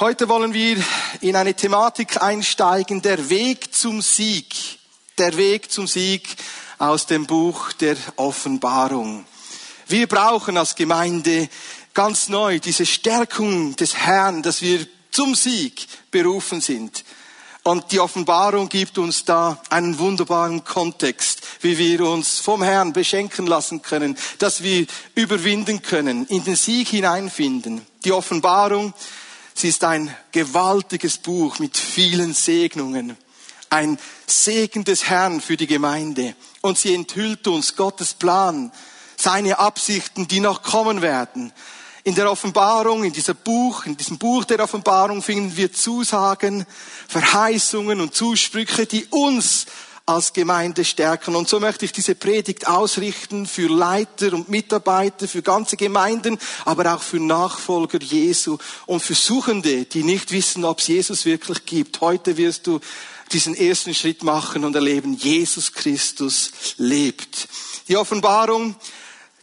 Heute wollen wir in eine Thematik einsteigen, der Weg zum Sieg. Der Weg zum Sieg aus dem Buch der Offenbarung. Wir brauchen als Gemeinde ganz neu diese Stärkung des Herrn, dass wir zum Sieg berufen sind. Und die Offenbarung gibt uns da einen wunderbaren Kontext, wie wir uns vom Herrn beschenken lassen können, dass wir überwinden können, in den Sieg hineinfinden. Die Offenbarung, sie ist ein gewaltiges Buch mit vielen Segnungen. Ein Segen des Herrn für die Gemeinde. Und sie enthüllt uns Gottes Plan, seine Absichten, die noch kommen werden. In der Offenbarung, in diesem Buch, in diesem Buch der Offenbarung finden wir Zusagen, Verheißungen und Zusprüche, die uns als Gemeinde stärken. Und so möchte ich diese Predigt ausrichten für Leiter und Mitarbeiter, für ganze Gemeinden, aber auch für Nachfolger Jesu und für Suchende, die nicht wissen, ob es Jesus wirklich gibt. Heute wirst du diesen ersten Schritt machen und erleben, Jesus Christus lebt. Die Offenbarung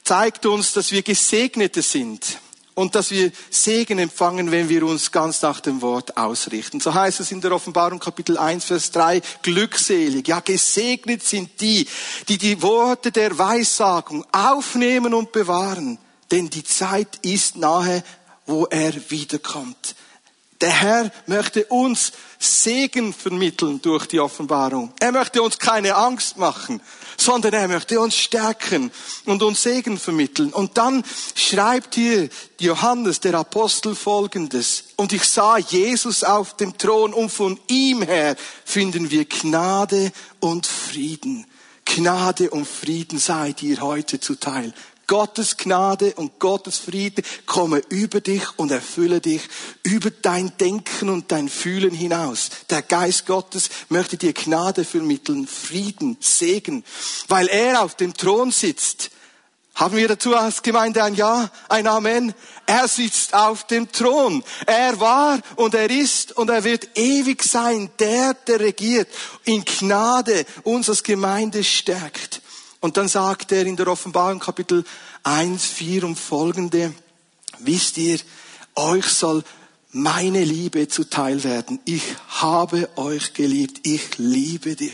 zeigt uns, dass wir Gesegnete sind und dass wir Segen empfangen, wenn wir uns ganz nach dem Wort ausrichten. So heißt es in der Offenbarung Kapitel 1, Vers 3, glückselig, ja gesegnet sind die, die die Worte der Weissagung aufnehmen und bewahren, denn die Zeit ist nahe, wo er wiederkommt. Der Herr möchte uns Segen vermitteln durch die Offenbarung. Er möchte uns keine Angst machen, sondern er möchte uns stärken und uns Segen vermitteln. Und dann schreibt hier Johannes, der Apostel, folgendes. Und ich sah Jesus auf dem Thron und von ihm her finden wir Gnade und Frieden. Gnade und Frieden sei dir heute zuteil. Gottes Gnade und Gottes Friede komme über dich und erfülle dich über dein Denken und dein Fühlen hinaus. Der Geist Gottes möchte dir Gnade vermitteln, Frieden, Segen, weil er auf dem Thron sitzt. Haben wir dazu als Gemeinde ein Ja, ein Amen? Er sitzt auf dem Thron. Er war und er ist und er wird ewig sein, der, der regiert, in Gnade uns als Gemeinde stärkt. Und dann sagt er in der Offenbarung Kapitel 1, 4 und folgende, wisst ihr, euch soll meine Liebe zuteil werden. Ich habe euch geliebt. Ich liebe dich.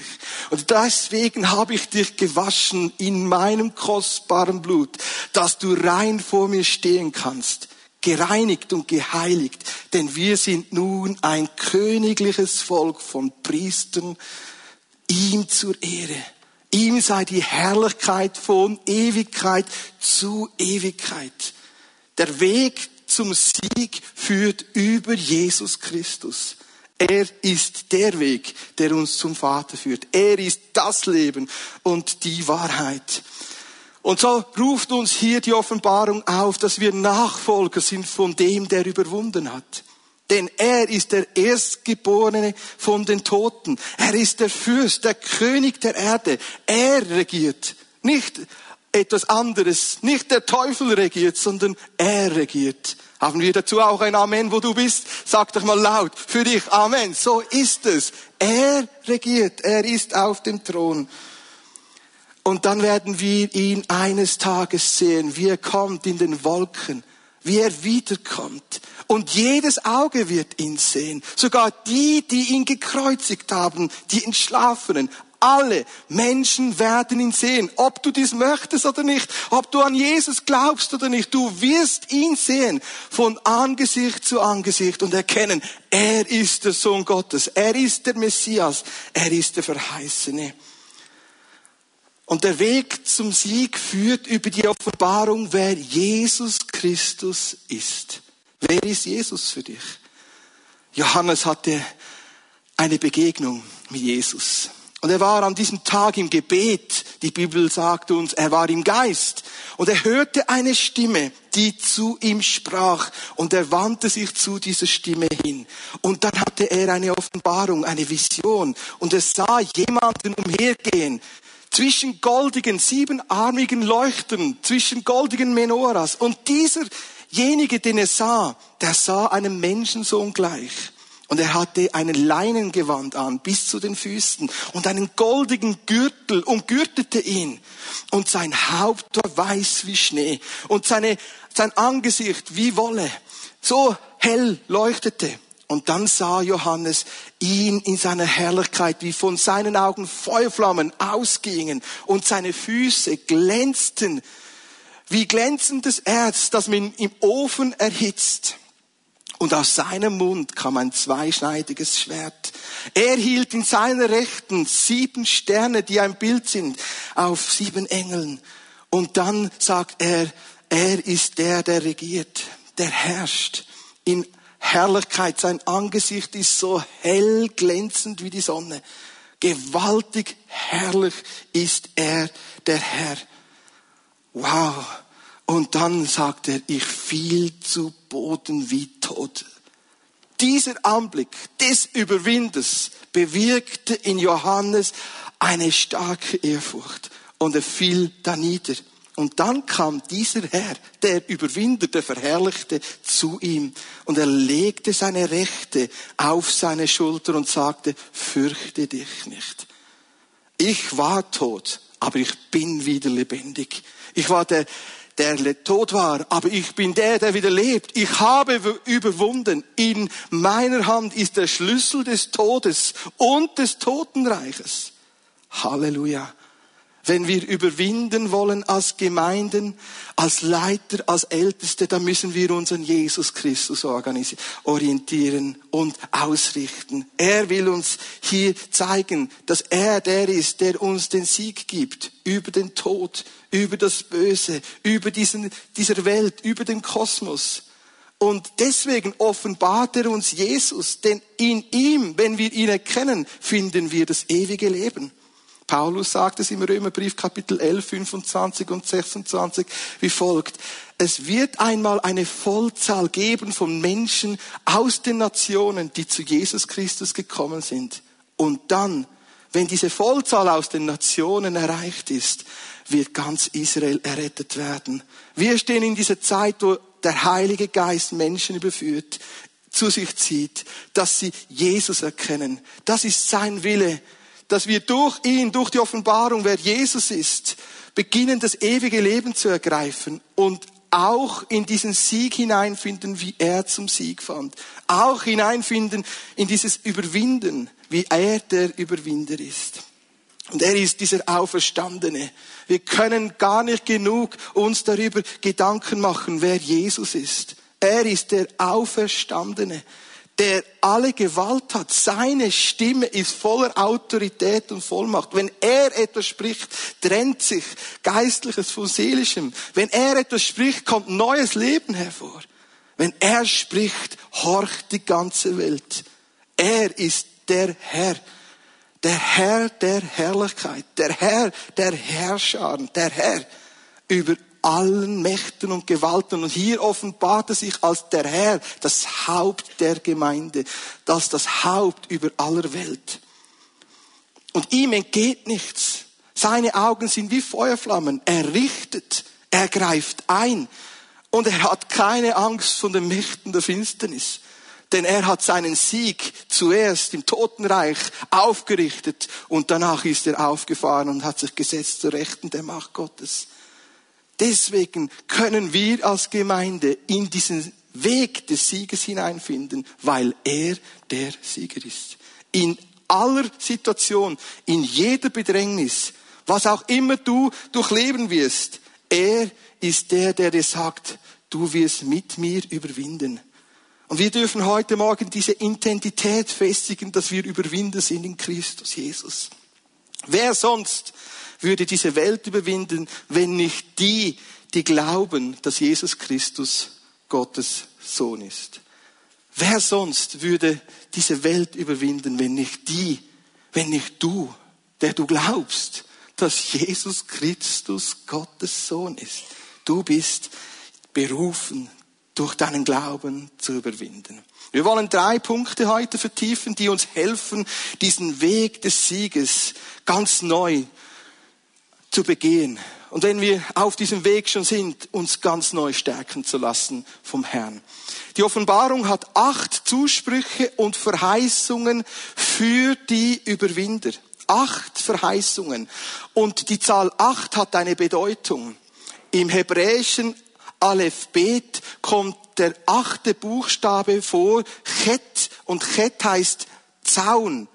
Und deswegen habe ich dich gewaschen in meinem kostbaren Blut, dass du rein vor mir stehen kannst. Gereinigt und geheiligt. Denn wir sind nun ein königliches Volk von Priestern, ihm zur Ehre. Ihm sei die Herrlichkeit von Ewigkeit zu Ewigkeit. Der Weg zum Sieg führt über Jesus Christus. Er ist der Weg, der uns zum Vater führt. Er ist das Leben und die Wahrheit. Und so ruft uns hier die Offenbarung auf, dass wir Nachfolger sind von dem, der überwunden hat. Denn er ist der Erstgeborene von den Toten. Er ist der Fürst, der König der Erde. Er regiert. Nicht etwas anderes. Nicht der Teufel regiert, sondern er regiert. Haben wir dazu auch ein Amen, wo du bist? Sag doch mal laut. Für dich Amen. So ist es. Er regiert. Er ist auf dem Thron. Und dann werden wir ihn eines Tages sehen, wie er kommt in den Wolken, wie er wiederkommt. Und jedes Auge wird ihn sehen. Sogar die, die ihn gekreuzigt haben, die Entschlafenen. Alle Menschen werden ihn sehen. Ob du dies möchtest oder nicht, ob du an Jesus glaubst oder nicht, du wirst ihn sehen von Angesicht zu Angesicht und erkennen, er ist der Sohn Gottes, er ist der Messias, er ist der Verheißene. Und der Weg zum Sieg führt über die Offenbarung, wer Jesus Christus ist. Wer ist Jesus für dich? Johannes hatte eine Begegnung mit Jesus. Und er war an diesem Tag im Gebet. Die Bibel sagt uns, er war im Geist. Und er hörte eine Stimme, die zu ihm sprach. Und er wandte sich zu dieser Stimme hin. Und dann hatte er eine Offenbarung, eine Vision. Und er sah jemanden umhergehen, zwischen goldigen, siebenarmigen Leuchtern, zwischen goldigen Menoras. Und dieser Jenige, den er sah, der sah einem Menschensohn gleich. Und er hatte einen Leinengewand an bis zu den Füßen und einen goldigen Gürtel und gürtete ihn. Und sein Haupt war weiß wie Schnee und seine, sein Angesicht wie Wolle. So hell leuchtete. Und dann sah Johannes ihn in seiner Herrlichkeit, wie von seinen Augen Feuerflammen ausgingen und seine Füße glänzten wie glänzendes Erz, das man im Ofen erhitzt. Und aus seinem Mund kam ein zweischneidiges Schwert. Er hielt in seiner Rechten sieben Sterne, die ein Bild sind, auf sieben Engeln. Und dann sagt er, er ist der, der regiert, der herrscht in Herrlichkeit. Sein Angesicht ist so hell glänzend wie die Sonne. Gewaltig herrlich ist er, der Herr. Wow. Und dann sagt er, ich fiel zu Boden wie tot. Dieser Anblick des Überwinders bewirkte in Johannes eine starke Ehrfurcht und er fiel da nieder. Und dann kam dieser Herr, der Überwinder, der Verherrlichte, zu ihm und er legte seine Rechte auf seine Schulter und sagte, fürchte dich nicht. Ich war tot, aber ich bin wieder lebendig. Ich war der, der tot war, aber ich bin der, der wieder lebt. Ich habe überwunden. In meiner Hand ist der Schlüssel des Todes und des Totenreiches. Halleluja. Wenn wir überwinden wollen als Gemeinden, als Leiter, als Älteste, dann müssen wir unseren Jesus Christus orientieren und ausrichten. Er will uns hier zeigen, dass er der ist, der uns den Sieg gibt über den Tod, über das Böse, über diesen, dieser Welt, über den Kosmos. Und deswegen offenbart er uns Jesus, denn in ihm, wenn wir ihn erkennen, finden wir das ewige Leben. Paulus sagt es im Römerbrief Kapitel 11, 25 und 26 wie folgt. Es wird einmal eine Vollzahl geben von Menschen aus den Nationen, die zu Jesus Christus gekommen sind. Und dann, wenn diese Vollzahl aus den Nationen erreicht ist, wird ganz Israel errettet werden. Wir stehen in dieser Zeit, wo der Heilige Geist Menschen überführt, zu sich zieht, dass sie Jesus erkennen. Das ist sein Wille dass wir durch ihn, durch die Offenbarung, wer Jesus ist, beginnen, das ewige Leben zu ergreifen und auch in diesen Sieg hineinfinden, wie er zum Sieg fand. Auch hineinfinden in dieses Überwinden, wie er der Überwinder ist. Und er ist dieser Auferstandene. Wir können gar nicht genug uns darüber Gedanken machen, wer Jesus ist. Er ist der Auferstandene der alle Gewalt hat. Seine Stimme ist voller Autorität und Vollmacht. Wenn er etwas spricht, trennt sich Geistliches von Seelischem. Wenn er etwas spricht, kommt neues Leben hervor. Wenn er spricht, horcht die ganze Welt. Er ist der Herr. Der Herr der Herrlichkeit. Der Herr der Herrscher. Der Herr über allen Mächten und Gewalten. Und hier offenbart er sich als der Herr, das Haupt der Gemeinde, als das Haupt über aller Welt. Und ihm entgeht nichts. Seine Augen sind wie Feuerflammen. Er richtet, er greift ein. Und er hat keine Angst von den Mächten der Finsternis. Denn er hat seinen Sieg zuerst im Totenreich aufgerichtet und danach ist er aufgefahren und hat sich gesetzt zur Rechten der Macht Gottes. Deswegen können wir als Gemeinde in diesen Weg des Sieges hineinfinden, weil er der Sieger ist. In aller Situation, in jeder Bedrängnis, was auch immer du durchleben wirst, er ist der, der dir sagt, du wirst mit mir überwinden. Und wir dürfen heute Morgen diese Intensität festigen, dass wir Überwinder sind in Christus Jesus. Wer sonst würde diese Welt überwinden, wenn nicht die, die glauben, dass Jesus Christus Gottes Sohn ist. Wer sonst würde diese Welt überwinden, wenn nicht die, wenn nicht du, der du glaubst, dass Jesus Christus Gottes Sohn ist. Du bist berufen, durch deinen Glauben zu überwinden. Wir wollen drei Punkte heute vertiefen, die uns helfen, diesen Weg des Sieges ganz neu zu begehen. Und wenn wir auf diesem Weg schon sind, uns ganz neu stärken zu lassen vom Herrn. Die Offenbarung hat acht Zusprüche und Verheißungen für die Überwinder. Acht Verheißungen. Und die Zahl acht hat eine Bedeutung. Im hebräischen Aleph Bet kommt der achte Buchstabe vor, Chet Und Chet heißt Zaun.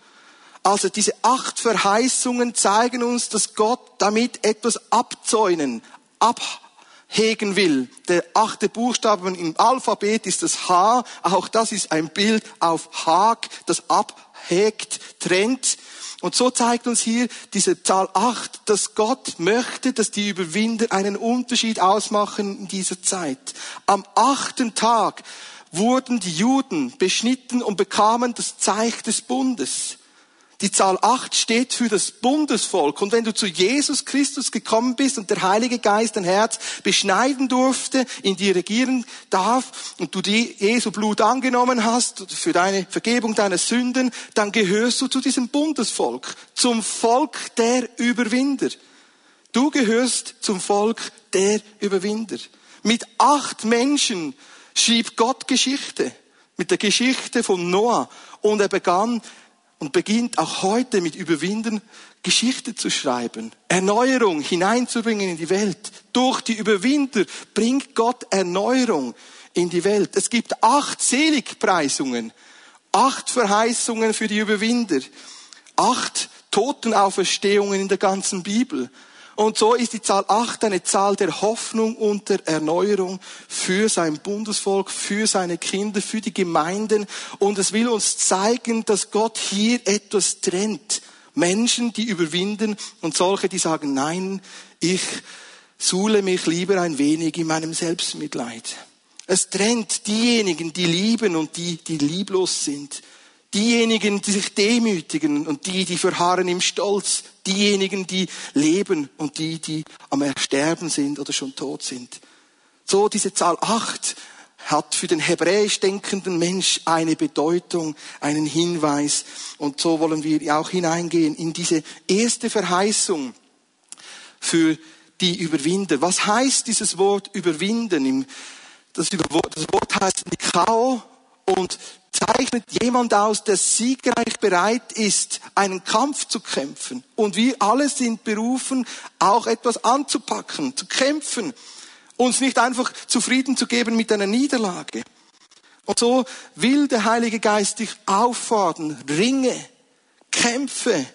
Also diese acht Verheißungen zeigen uns, dass Gott damit etwas abzäunen, abhegen will. Der achte Buchstabe im Alphabet ist das H. Auch das ist ein Bild auf Hag, das abhegt, trennt. Und so zeigt uns hier diese Zahl 8, dass Gott möchte, dass die Überwinder einen Unterschied ausmachen in dieser Zeit. Am achten Tag wurden die Juden beschnitten und bekamen das Zeichen des Bundes. Die Zahl 8 steht für das Bundesvolk. Und wenn du zu Jesus Christus gekommen bist und der Heilige Geist dein Herz beschneiden durfte, in dir regieren darf und du die Jesu Blut angenommen hast für deine Vergebung deiner Sünden, dann gehörst du zu diesem Bundesvolk, zum Volk der Überwinder. Du gehörst zum Volk der Überwinder. Mit acht Menschen schrieb Gott Geschichte. Mit der Geschichte von Noah. Und er begann und beginnt auch heute mit Überwinden Geschichte zu schreiben, Erneuerung hineinzubringen in die Welt. Durch die Überwinder bringt Gott Erneuerung in die Welt. Es gibt acht Seligpreisungen, acht Verheißungen für die Überwinder, acht Totenauferstehungen in der ganzen Bibel. Und so ist die Zahl 8 eine Zahl der Hoffnung und der Erneuerung für sein Bundesvolk, für seine Kinder, für die Gemeinden. Und es will uns zeigen, dass Gott hier etwas trennt. Menschen, die überwinden und solche, die sagen, nein, ich suhle mich lieber ein wenig in meinem Selbstmitleid. Es trennt diejenigen, die lieben und die, die lieblos sind. Diejenigen, die sich demütigen und die, die verharren im Stolz. Diejenigen, die leben und die, die am Ersterben sind oder schon tot sind. So diese Zahl acht hat für den hebräisch denkenden Mensch eine Bedeutung, einen Hinweis. Und so wollen wir auch hineingehen in diese erste Verheißung für die Überwinder. Was heißt dieses Wort überwinden? Das Wort heißt Nikao und zeichnet jemand aus, der siegreich bereit ist, einen Kampf zu kämpfen. Und wir alle sind berufen, auch etwas anzupacken, zu kämpfen, uns nicht einfach zufrieden zu geben mit einer Niederlage. Und so will der Heilige Geist dich auffordern, ringe, kämpfe,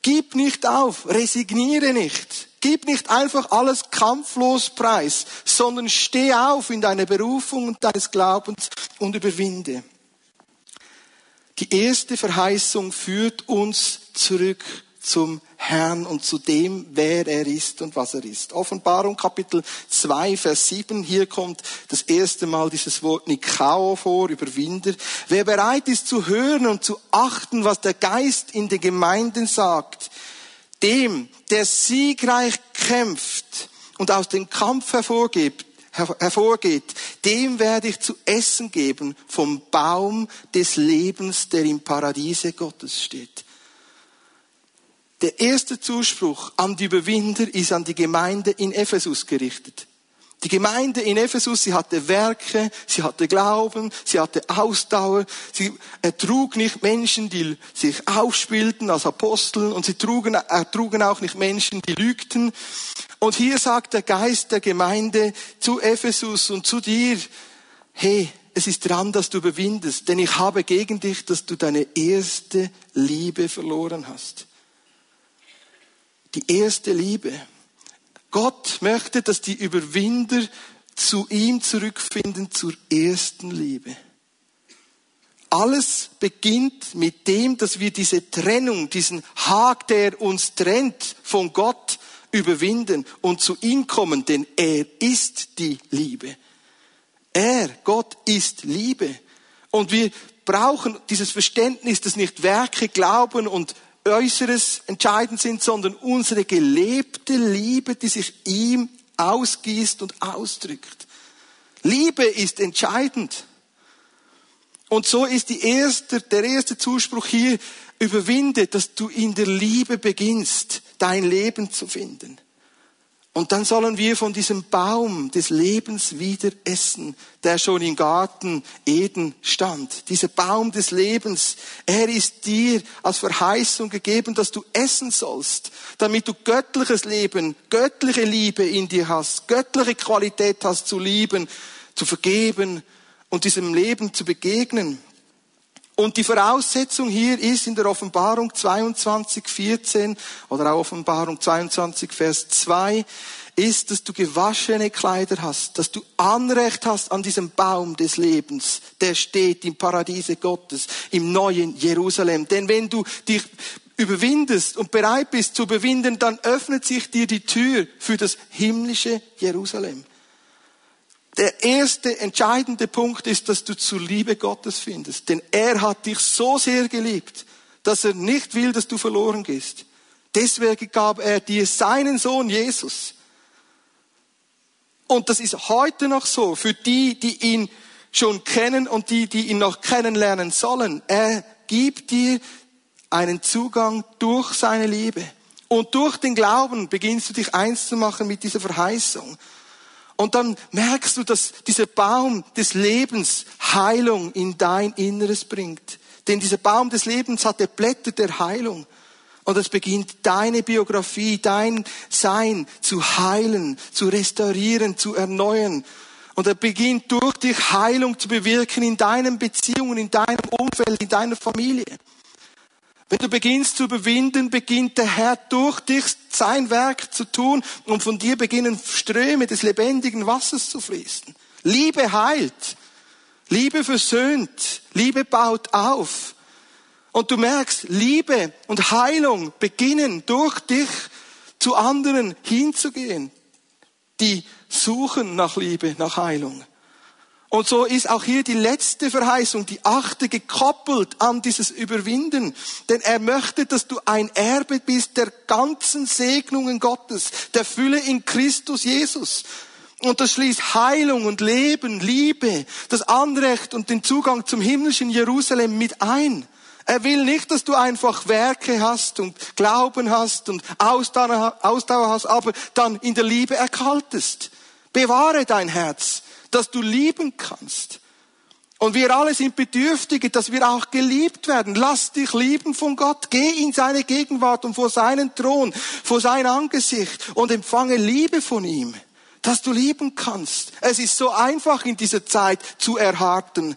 gib nicht auf, resigniere nicht. Gib nicht einfach alles kampflos preis, sondern steh auf in deiner Berufung und deines Glaubens und überwinde. Die erste Verheißung führt uns zurück zum Herrn und zu dem, wer er ist und was er ist. Offenbarung Kapitel 2, Vers 7. Hier kommt das erste Mal dieses Wort Nikao vor, Überwinder. Wer bereit ist zu hören und zu achten, was der Geist in den Gemeinden sagt, dem, der siegreich kämpft und aus dem Kampf hervorgibt, hervorgeht, dem werde ich zu essen geben vom Baum des Lebens, der im Paradiese Gottes steht. Der erste Zuspruch an die Überwinder ist an die Gemeinde in Ephesus gerichtet. Die Gemeinde in Ephesus, sie hatte Werke, sie hatte Glauben, sie hatte Ausdauer, sie ertrug nicht Menschen, die sich aufspielten als Aposteln und sie trugen, ertrugen auch nicht Menschen, die lügten. Und hier sagt der Geist der Gemeinde zu Ephesus und zu dir, hey, es ist dran, dass du überwindest, denn ich habe gegen dich, dass du deine erste Liebe verloren hast. Die erste Liebe. Gott möchte, dass die Überwinder zu ihm zurückfinden zur ersten Liebe. Alles beginnt mit dem, dass wir diese Trennung, diesen Hag, der uns trennt von Gott, überwinden und zu ihm kommen, denn er ist die Liebe. Er, Gott ist Liebe. Und wir brauchen dieses Verständnis, dass nicht Werke, Glauben und Äußeres entscheidend sind, sondern unsere gelebte Liebe, die sich ihm ausgießt und ausdrückt. Liebe ist entscheidend. Und so ist die erste, der erste Zuspruch hier, überwinde, dass du in der Liebe beginnst, dein Leben zu finden. Und dann sollen wir von diesem Baum des Lebens wieder essen, der schon im Garten Eden stand. Dieser Baum des Lebens, er ist dir als Verheißung gegeben, dass du essen sollst, damit du göttliches Leben, göttliche Liebe in dir hast, göttliche Qualität hast zu lieben, zu vergeben und diesem Leben zu begegnen. Und die Voraussetzung hier ist in der Offenbarung 22, 14 oder auch Offenbarung 22, Vers 2, ist, dass du gewaschene Kleider hast, dass du Anrecht hast an diesem Baum des Lebens, der steht im Paradiese Gottes, im neuen Jerusalem. Denn wenn du dich überwindest und bereit bist zu überwinden, dann öffnet sich dir die Tür für das himmlische Jerusalem. Der erste entscheidende Punkt ist, dass du zur Liebe Gottes findest. Denn er hat dich so sehr geliebt, dass er nicht will, dass du verloren gehst. Deswegen gab er dir seinen Sohn Jesus. Und das ist heute noch so für die, die ihn schon kennen und die, die ihn noch kennenlernen sollen. Er gibt dir einen Zugang durch seine Liebe. Und durch den Glauben beginnst du dich eins zu machen mit dieser Verheißung. Und dann merkst du, dass dieser Baum des Lebens Heilung in dein Inneres bringt. Denn dieser Baum des Lebens hat die Blätter der Heilung. Und es beginnt deine Biografie, dein Sein zu heilen, zu restaurieren, zu erneuern. Und er beginnt durch dich Heilung zu bewirken in deinen Beziehungen, in deinem Umfeld, in deiner Familie. Wenn du beginnst zu überwinden, beginnt der Herr durch dich sein Werk zu tun und von dir beginnen Ströme des lebendigen Wassers zu fließen. Liebe heilt. Liebe versöhnt. Liebe baut auf. Und du merkst, Liebe und Heilung beginnen durch dich zu anderen hinzugehen, die suchen nach Liebe, nach Heilung. Und so ist auch hier die letzte Verheißung, die achte, gekoppelt an dieses Überwinden. Denn er möchte, dass du ein Erbe bist der ganzen Segnungen Gottes, der Fülle in Christus Jesus. Und das schließt Heilung und Leben, Liebe, das Anrecht und den Zugang zum himmlischen Jerusalem mit ein. Er will nicht, dass du einfach Werke hast und Glauben hast und Ausdauer, hast, aber dann in der Liebe erkaltest. Bewahre dein Herz dass du lieben kannst. Und wir alle sind Bedürftige, dass wir auch geliebt werden. Lass dich lieben von Gott. Geh in seine Gegenwart und vor seinen Thron, vor sein Angesicht und empfange Liebe von ihm, dass du lieben kannst. Es ist so einfach in dieser Zeit zu erharten,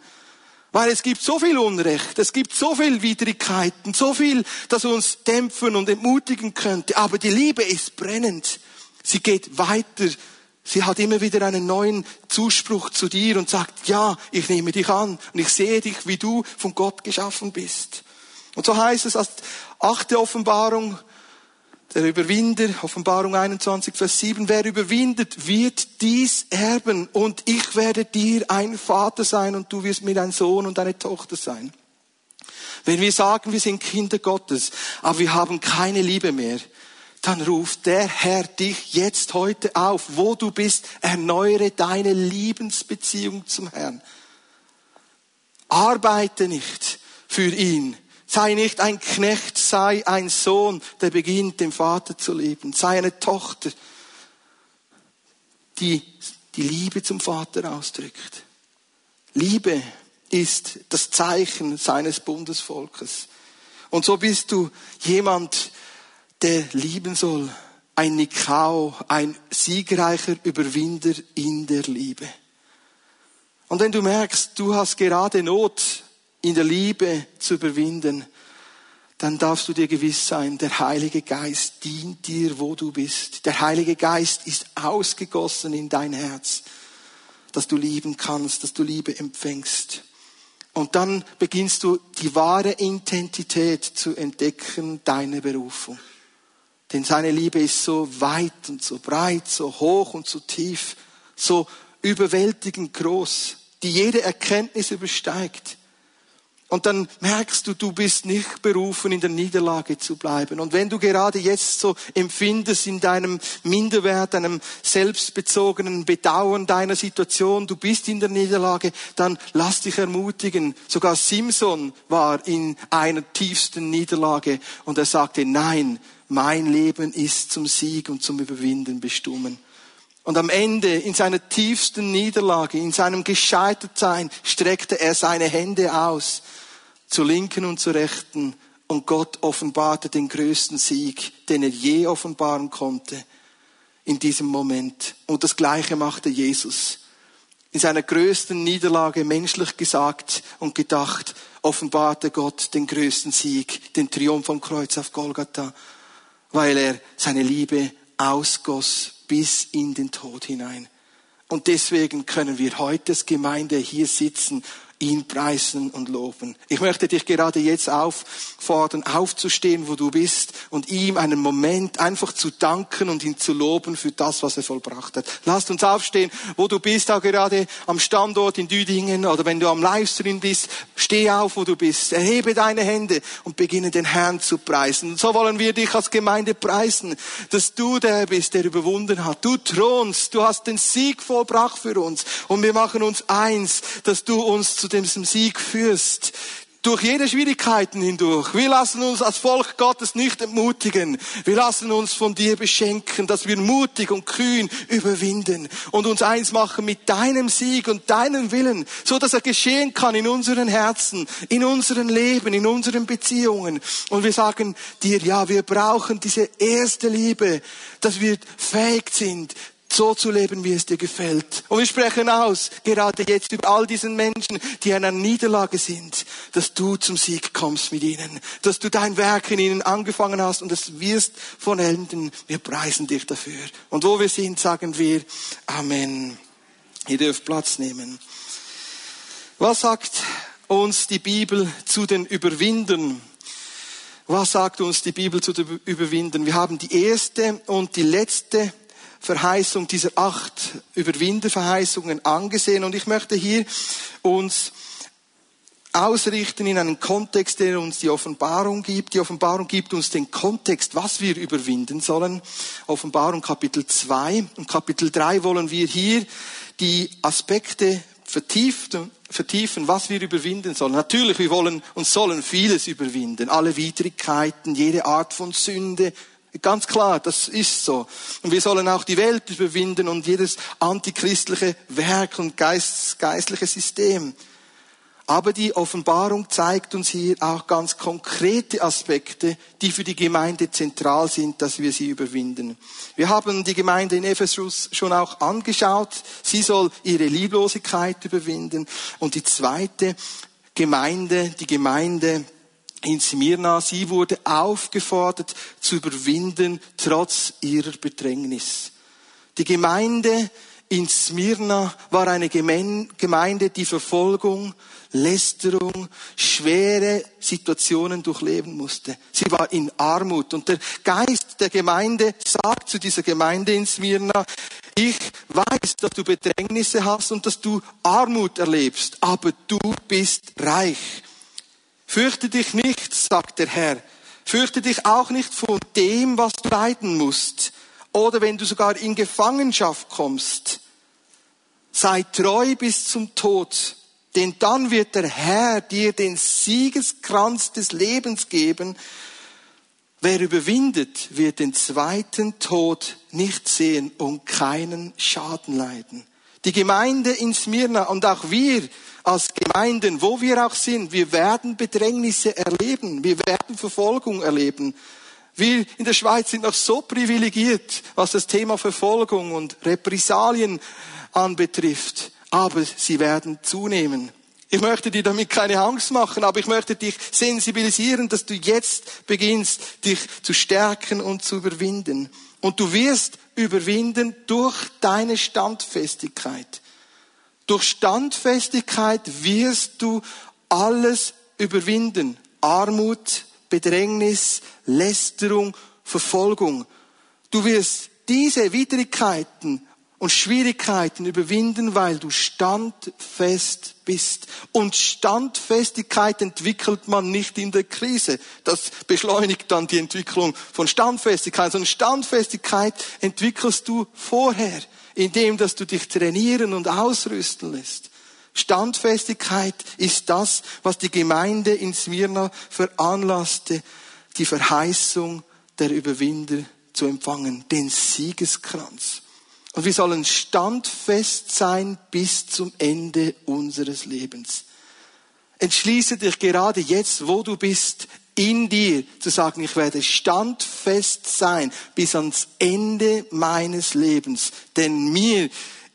weil es gibt so viel Unrecht, es gibt so viel Widrigkeiten, so viel, das uns dämpfen und entmutigen könnte. Aber die Liebe ist brennend. Sie geht weiter Sie hat immer wieder einen neuen Zuspruch zu dir und sagt, ja, ich nehme dich an und ich sehe dich, wie du von Gott geschaffen bist. Und so heißt es als achte Offenbarung, der Überwinder, Offenbarung 21, Vers 7, wer überwindet, wird dies erben und ich werde dir ein Vater sein und du wirst mir ein Sohn und eine Tochter sein. Wenn wir sagen, wir sind Kinder Gottes, aber wir haben keine Liebe mehr, dann ruft der Herr dich jetzt heute auf, wo du bist, erneuere deine Liebensbeziehung zum Herrn. Arbeite nicht für ihn. Sei nicht ein Knecht, sei ein Sohn, der beginnt, dem Vater zu lieben. Sei eine Tochter, die die Liebe zum Vater ausdrückt. Liebe ist das Zeichen seines Bundesvolkes. Und so bist du jemand, der lieben soll. Ein Nikao, ein siegreicher Überwinder in der Liebe. Und wenn du merkst, du hast gerade Not in der Liebe zu überwinden, dann darfst du dir gewiss sein, der Heilige Geist dient dir, wo du bist. Der Heilige Geist ist ausgegossen in dein Herz, dass du lieben kannst, dass du Liebe empfängst. Und dann beginnst du die wahre Intensität zu entdecken deiner Berufung. Denn seine Liebe ist so weit und so breit, so hoch und so tief, so überwältigend groß, die jede Erkenntnis übersteigt. Und dann merkst du, du bist nicht berufen, in der Niederlage zu bleiben. Und wenn du gerade jetzt so empfindest in deinem Minderwert, deinem selbstbezogenen Bedauern deiner Situation, du bist in der Niederlage, dann lass dich ermutigen. Sogar Simson war in einer tiefsten Niederlage und er sagte, nein, mein Leben ist zum Sieg und zum Überwinden bestimmen. Und am Ende, in seiner tiefsten Niederlage, in seinem Gescheitertsein, streckte er seine Hände aus, zur linken und zur rechten, und Gott offenbarte den größten Sieg, den er je offenbaren konnte, in diesem Moment. Und das Gleiche machte Jesus. In seiner größten Niederlage menschlich gesagt und gedacht, offenbarte Gott den größten Sieg, den Triumph am Kreuz auf Golgatha, weil er seine Liebe ausgoss bis in den Tod hinein. Und deswegen können wir heute als Gemeinde hier sitzen ihn preisen und loben. Ich möchte dich gerade jetzt auffordern, aufzustehen, wo du bist und ihm einen Moment einfach zu danken und ihn zu loben für das, was er vollbracht hat. Lasst uns aufstehen, wo du bist, auch gerade am Standort in Düdingen oder wenn du am Livestream bist, steh auf, wo du bist, erhebe deine Hände und beginne den Herrn zu preisen. Und so wollen wir dich als Gemeinde preisen, dass du der bist, der überwunden hat. Du thronst, du hast den Sieg vollbracht für uns und wir machen uns eins, dass du uns zu diesem Sieg führst. Durch jede Schwierigkeiten hindurch. Wir lassen uns als Volk Gottes nicht entmutigen. Wir lassen uns von dir beschenken, dass wir mutig und kühn überwinden und uns eins machen mit deinem Sieg und deinem Willen, so dass er geschehen kann in unseren Herzen, in unserem Leben, in unseren Beziehungen. Und wir sagen dir, ja, wir brauchen diese erste Liebe, dass wir fähig sind, so zu leben, wie es dir gefällt. Und wir sprechen aus, gerade jetzt über all diesen Menschen, die in einer Niederlage sind, dass du zum Sieg kommst mit ihnen, dass du dein Werk in ihnen angefangen hast und es wirst von Enden. Wir preisen dich dafür. Und wo wir sind, sagen wir Amen. Ihr dürft Platz nehmen. Was sagt uns die Bibel zu den Überwindern? Was sagt uns die Bibel zu den Überwindern? Wir haben die erste und die letzte Verheißung dieser acht Überwinderverheißungen angesehen. Und ich möchte hier uns ausrichten in einen Kontext, der uns die Offenbarung gibt. Die Offenbarung gibt uns den Kontext, was wir überwinden sollen. Offenbarung Kapitel 2 und Kapitel 3 wollen wir hier die Aspekte vertiefen, vertiefen, was wir überwinden sollen. Natürlich, wir wollen und sollen vieles überwinden. Alle Widrigkeiten, jede Art von Sünde, Ganz klar, das ist so. Und wir sollen auch die Welt überwinden und jedes antichristliche Werk und geist, geistliche System. Aber die Offenbarung zeigt uns hier auch ganz konkrete Aspekte, die für die Gemeinde zentral sind, dass wir sie überwinden. Wir haben die Gemeinde in Ephesus schon auch angeschaut. Sie soll ihre Lieblosigkeit überwinden. Und die zweite Gemeinde, die Gemeinde in Smyrna, sie wurde aufgefordert zu überwinden, trotz ihrer Bedrängnis. Die Gemeinde in Smyrna war eine Gemeinde, die Verfolgung, Lästerung, schwere Situationen durchleben musste. Sie war in Armut und der Geist der Gemeinde sagt zu dieser Gemeinde in Smyrna, ich weiß, dass du Bedrängnisse hast und dass du Armut erlebst, aber du bist reich. Fürchte dich nicht, sagt der Herr. Fürchte dich auch nicht von dem, was du leiden musst. Oder wenn du sogar in Gefangenschaft kommst. Sei treu bis zum Tod. Denn dann wird der Herr dir den Siegeskranz des Lebens geben. Wer überwindet, wird den zweiten Tod nicht sehen und keinen Schaden leiden. Die Gemeinde in Smyrna und auch wir als Gemeinden, wo wir auch sind, wir werden Bedrängnisse erleben, wir werden Verfolgung erleben. Wir in der Schweiz sind noch so privilegiert, was das Thema Verfolgung und Repressalien anbetrifft, aber sie werden zunehmen. Ich möchte dir damit keine Angst machen, aber ich möchte dich sensibilisieren, dass du jetzt beginnst, dich zu stärken und zu überwinden. Und du wirst überwinden durch deine Standfestigkeit. Durch Standfestigkeit wirst du alles überwinden. Armut, Bedrängnis, Lästerung, Verfolgung. Du wirst diese Widrigkeiten und Schwierigkeiten überwinden, weil du standfest bist. Und Standfestigkeit entwickelt man nicht in der Krise. Das beschleunigt dann die Entwicklung von Standfestigkeit. Sondern Standfestigkeit entwickelst du vorher indem dass du dich trainieren und ausrüsten lässt. Standfestigkeit ist das, was die Gemeinde in Smyrna veranlasste, die Verheißung der Überwinder zu empfangen, den Siegeskranz. Und wir sollen standfest sein bis zum Ende unseres Lebens. Entschließe dich gerade jetzt, wo du bist, in dir zu sagen, ich werde standfest sein bis ans Ende meines Lebens. Denn mir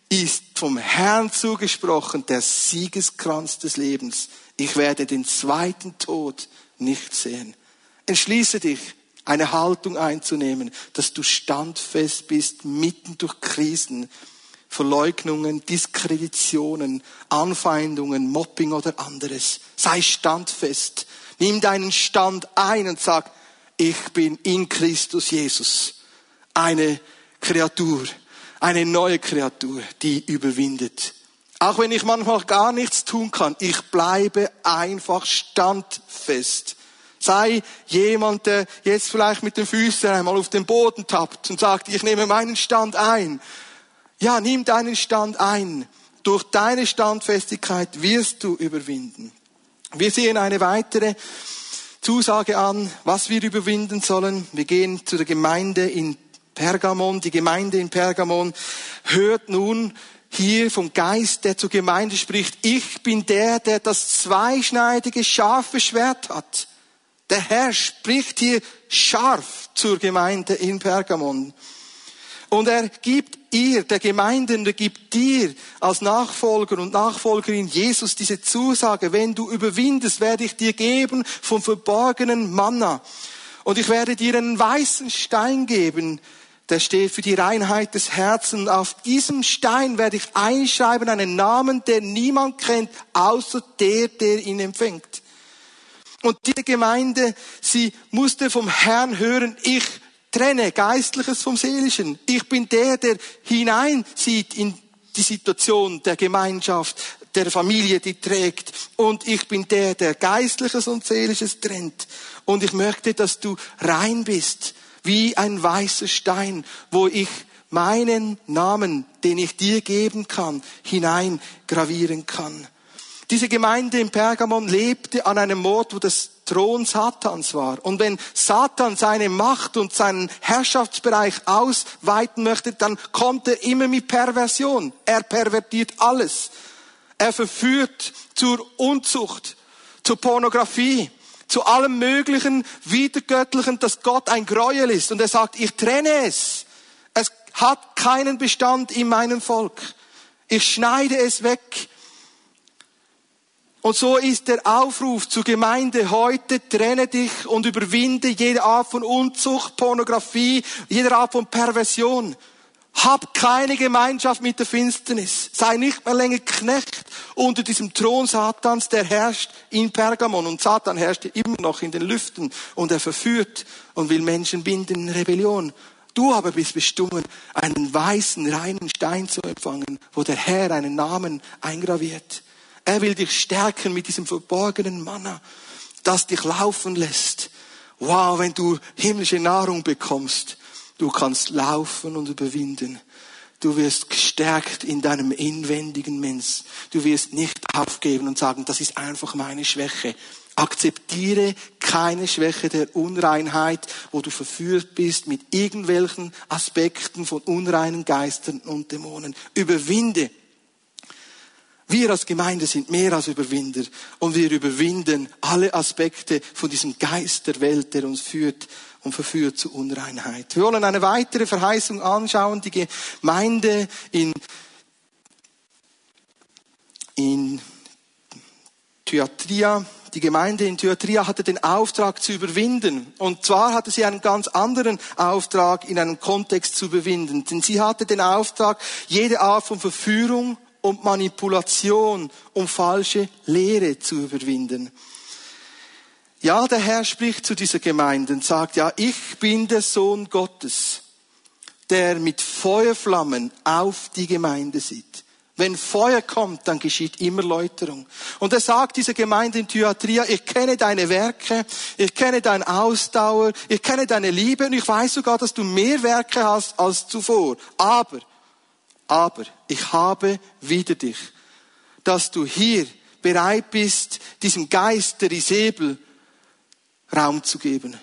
ist vom Herrn zugesprochen der Siegeskranz des Lebens. ich werde den zweiten Tod nicht sehen. Entschließe dich, eine Haltung einzunehmen, dass du standfest bist mitten durch Krisen, Verleugnungen, Diskreditionen, Anfeindungen, Mobbing oder anderes. Sei standfest. Nimm deinen Stand ein und sag, ich bin in Christus Jesus eine Kreatur, eine neue Kreatur, die überwindet. Auch wenn ich manchmal gar nichts tun kann, ich bleibe einfach standfest. Sei jemand, der jetzt vielleicht mit den Füßen einmal auf den Boden tappt und sagt, ich nehme meinen Stand ein. Ja, nimm deinen Stand ein. Durch deine Standfestigkeit wirst du überwinden. Wir sehen eine weitere Zusage an, was wir überwinden sollen. Wir gehen zu der Gemeinde in Pergamon. Die Gemeinde in Pergamon hört nun hier vom Geist, der zur Gemeinde spricht, ich bin der, der das zweischneidige, scharfe Schwert hat. Der Herr spricht hier scharf zur Gemeinde in Pergamon. Und er gibt ihr, der Gemeinde, und er gibt dir als Nachfolger und Nachfolgerin Jesus diese Zusage, wenn du überwindest, werde ich dir geben vom verborgenen Manna. Und ich werde dir einen weißen Stein geben, der steht für die Reinheit des Herzens. Auf diesem Stein werde ich einschreiben einen Namen, der niemand kennt, außer der, der ihn empfängt. Und diese Gemeinde, sie musste vom Herrn hören, ich trenne Geistliches vom Seelischen. Ich bin der, der hineinsieht in die Situation der Gemeinschaft, der Familie, die trägt. Und ich bin der, der Geistliches und Seelisches trennt. Und ich möchte, dass du rein bist, wie ein weißer Stein, wo ich meinen Namen, den ich dir geben kann, hineingravieren kann. Diese Gemeinde in Pergamon lebte an einem Ort, wo das Thron Satans war. Und wenn Satan seine Macht und seinen Herrschaftsbereich ausweiten möchte, dann kommt er immer mit Perversion. Er pervertiert alles. Er verführt zur Unzucht, zur Pornografie, zu allem Möglichen Wiedergöttlichen, dass Gott ein Gräuel ist. Und er sagt, ich trenne es. Es hat keinen Bestand in meinem Volk. Ich schneide es weg. Und so ist der Aufruf zur Gemeinde heute, trenne dich und überwinde jede Art von Unzucht, Pornografie, jede Art von Perversion. Hab keine Gemeinschaft mit der Finsternis. Sei nicht mehr länger Knecht unter diesem Thron Satans, der herrscht in Pergamon. Und Satan herrscht immer noch in den Lüften und er verführt und will Menschen binden in Rebellion. Du aber bist bestimmt, einen weißen, reinen Stein zu empfangen, wo der Herr einen Namen eingraviert. Er will dich stärken mit diesem verborgenen Manna, das dich laufen lässt. Wow, wenn du himmlische Nahrung bekommst, du kannst laufen und überwinden. Du wirst gestärkt in deinem inwendigen Mensch. Du wirst nicht aufgeben und sagen, das ist einfach meine Schwäche. Akzeptiere keine Schwäche der Unreinheit, wo du verführt bist mit irgendwelchen Aspekten von unreinen Geistern und Dämonen. Überwinde wir als Gemeinde sind mehr als Überwinder und wir überwinden alle Aspekte von diesem Geist der Welt, der uns führt und verführt zu Unreinheit. Wir wollen eine weitere Verheißung anschauen, die Gemeinde in, in Thyatria. Die Gemeinde in Thyatria hatte den Auftrag zu überwinden. Und zwar hatte sie einen ganz anderen Auftrag in einem Kontext zu überwinden. Denn sie hatte den Auftrag, jede Art von Verführung und Manipulation, um falsche Lehre zu überwinden. Ja, der Herr spricht zu dieser Gemeinde und sagt, ja, ich bin der Sohn Gottes, der mit Feuerflammen auf die Gemeinde sieht. Wenn Feuer kommt, dann geschieht immer Läuterung. Und er sagt dieser Gemeinde in Thyatria, ich kenne deine Werke, ich kenne deine Ausdauer, ich kenne deine Liebe und ich weiß sogar, dass du mehr Werke hast als zuvor. Aber aber ich habe wieder dich, dass du hier bereit bist, diesem Geist der Isabel Raum zu geben.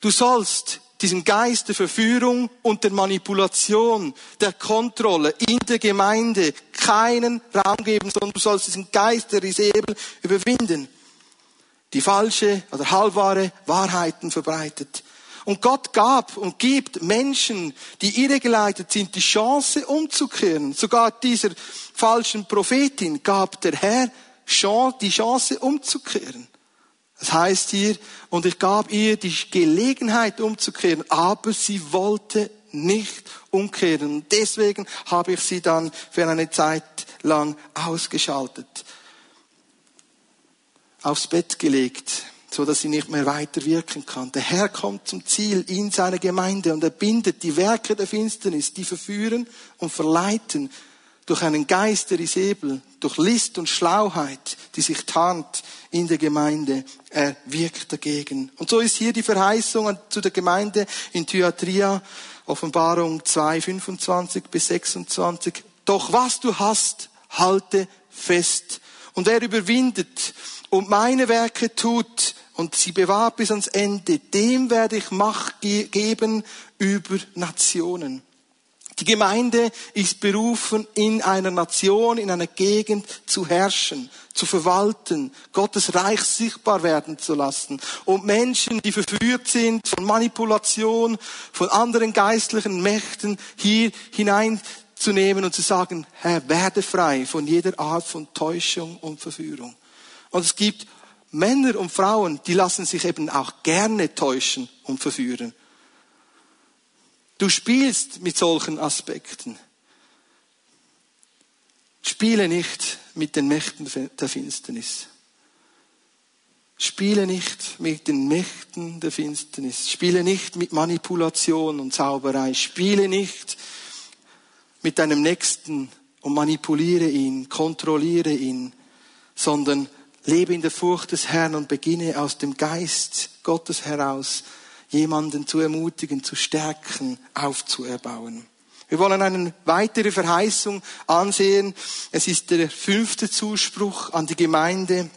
Du sollst diesem Geist der Verführung und der Manipulation, der Kontrolle in der Gemeinde keinen Raum geben, sondern du sollst diesen Geist der Isabel überwinden, die falsche oder halbwahre Wahrheiten verbreitet. Und Gott gab und gibt Menschen, die irregeleitet sind, die Chance umzukehren. Sogar dieser falschen Prophetin gab der Herr die Chance umzukehren. Das heißt hier, und ich gab ihr die Gelegenheit umzukehren, aber sie wollte nicht umkehren. Deswegen habe ich sie dann für eine Zeit lang ausgeschaltet, aufs Bett gelegt, so dass sie nicht mehr weiter wirken kann. Der Herr kommt zum Ziel in seiner Gemeinde und er bindet die Werke der Finsternis, die verführen und verleiten durch einen Geist der Isabel, durch List und Schlauheit, die sich tarnt in der Gemeinde. Er wirkt dagegen. Und so ist hier die Verheißung zu der Gemeinde in Thyatria, Offenbarung 2, 25 bis 26. Doch was du hast, halte fest. Und wer überwindet und meine Werke tut und sie bewahrt bis ans Ende, dem werde ich Macht geben über Nationen. Die Gemeinde ist berufen, in einer Nation, in einer Gegend zu herrschen, zu verwalten, Gottes Reich sichtbar werden zu lassen. Und Menschen, die verführt sind von Manipulation, von anderen geistlichen Mächten, hier hineinzunehmen und zu sagen, Herr, werde frei von jeder Art von Täuschung und Verführung. Und es gibt Männer und Frauen, die lassen sich eben auch gerne täuschen und verführen. Du spielst mit solchen Aspekten. Spiele nicht mit den Mächten der Finsternis. Spiele nicht mit den Mächten der Finsternis. Spiele nicht mit Manipulation und Zauberei. Spiele nicht mit deinem Nächsten und manipuliere ihn, kontrolliere ihn, sondern lebe in der Furcht des Herrn und beginne aus dem Geist Gottes heraus jemanden zu ermutigen, zu stärken, aufzuerbauen. Wir wollen eine weitere Verheißung ansehen. Es ist der fünfte Zuspruch an die Gemeinde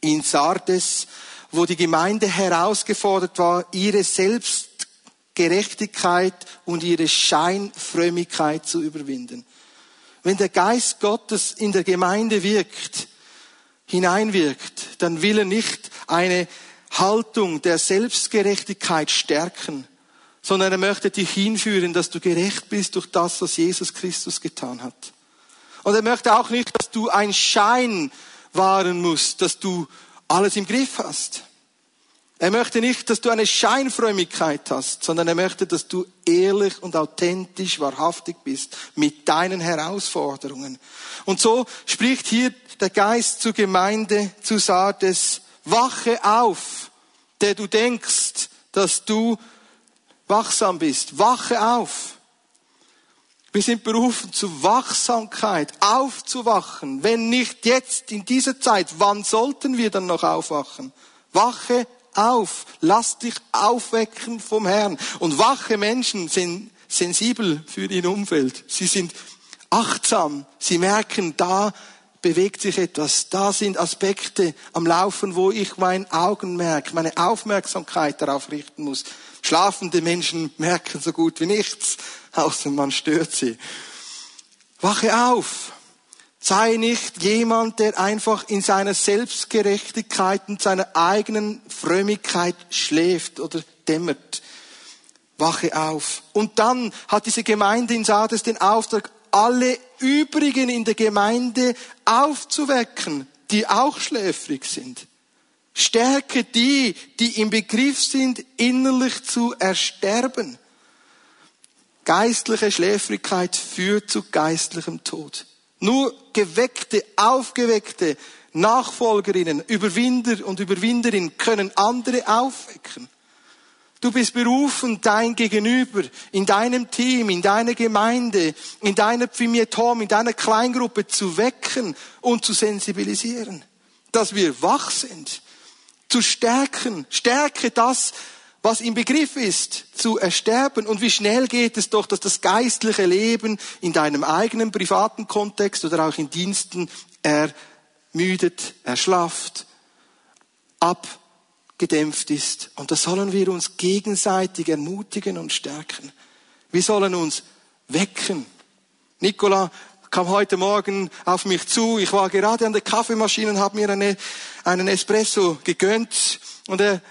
in Sardes, wo die Gemeinde herausgefordert war, ihre Selbstgerechtigkeit und ihre Scheinfrömmigkeit zu überwinden. Wenn der Geist Gottes in der Gemeinde wirkt, hineinwirkt, dann will er nicht eine Haltung der Selbstgerechtigkeit stärken, sondern er möchte dich hinführen, dass du gerecht bist durch das, was Jesus Christus getan hat. Und er möchte auch nicht, dass du ein Schein wahren musst, dass du alles im Griff hast. Er möchte nicht, dass du eine Scheinfrömmigkeit hast, sondern er möchte, dass du ehrlich und authentisch, wahrhaftig bist mit deinen Herausforderungen. Und so spricht hier der Geist zur Gemeinde, zu Sardes, wache auf, der du denkst, dass du wachsam bist. Wache auf. Wir sind berufen zu Wachsamkeit, aufzuwachen. Wenn nicht jetzt in dieser Zeit, wann sollten wir dann noch aufwachen? Wache auf. Lass dich aufwecken vom Herrn. Und wache Menschen sind sensibel für ihr Umfeld. Sie sind achtsam. Sie merken, da bewegt sich etwas. Da sind Aspekte am Laufen, wo ich mein Augenmerk, meine Aufmerksamkeit darauf richten muss. Schlafende Menschen merken so gut wie nichts, außer man stört sie. Wache auf. Sei nicht jemand, der einfach in seiner Selbstgerechtigkeit und seiner eigenen Frömmigkeit schläft oder dämmert. Wache auf. Und dann hat diese Gemeinde in Sardes den Auftrag, alle übrigen in der Gemeinde aufzuwecken, die auch schläfrig sind. Stärke die, die im Begriff sind, innerlich zu ersterben. Geistliche Schläfrigkeit führt zu geistlichem Tod. Nur geweckte, aufgeweckte Nachfolgerinnen, Überwinder und Überwinderinnen können andere aufwecken. Du bist berufen, dein Gegenüber in deinem Team, in deiner Gemeinde, in deiner Pfimietom, in deiner Kleingruppe zu wecken und zu sensibilisieren. Dass wir wach sind. Zu stärken. Stärke das, was im Begriff ist, zu ersterben. Und wie schnell geht es doch, dass das geistliche Leben in deinem eigenen privaten Kontext oder auch in Diensten ermüdet, erschlafft, ab gedämpft ist. Und da sollen wir uns gegenseitig ermutigen und stärken. Wir sollen uns wecken. Nicola kam heute Morgen auf mich zu. Ich war gerade an der Kaffeemaschine und habe mir eine, einen Espresso gegönnt. Und er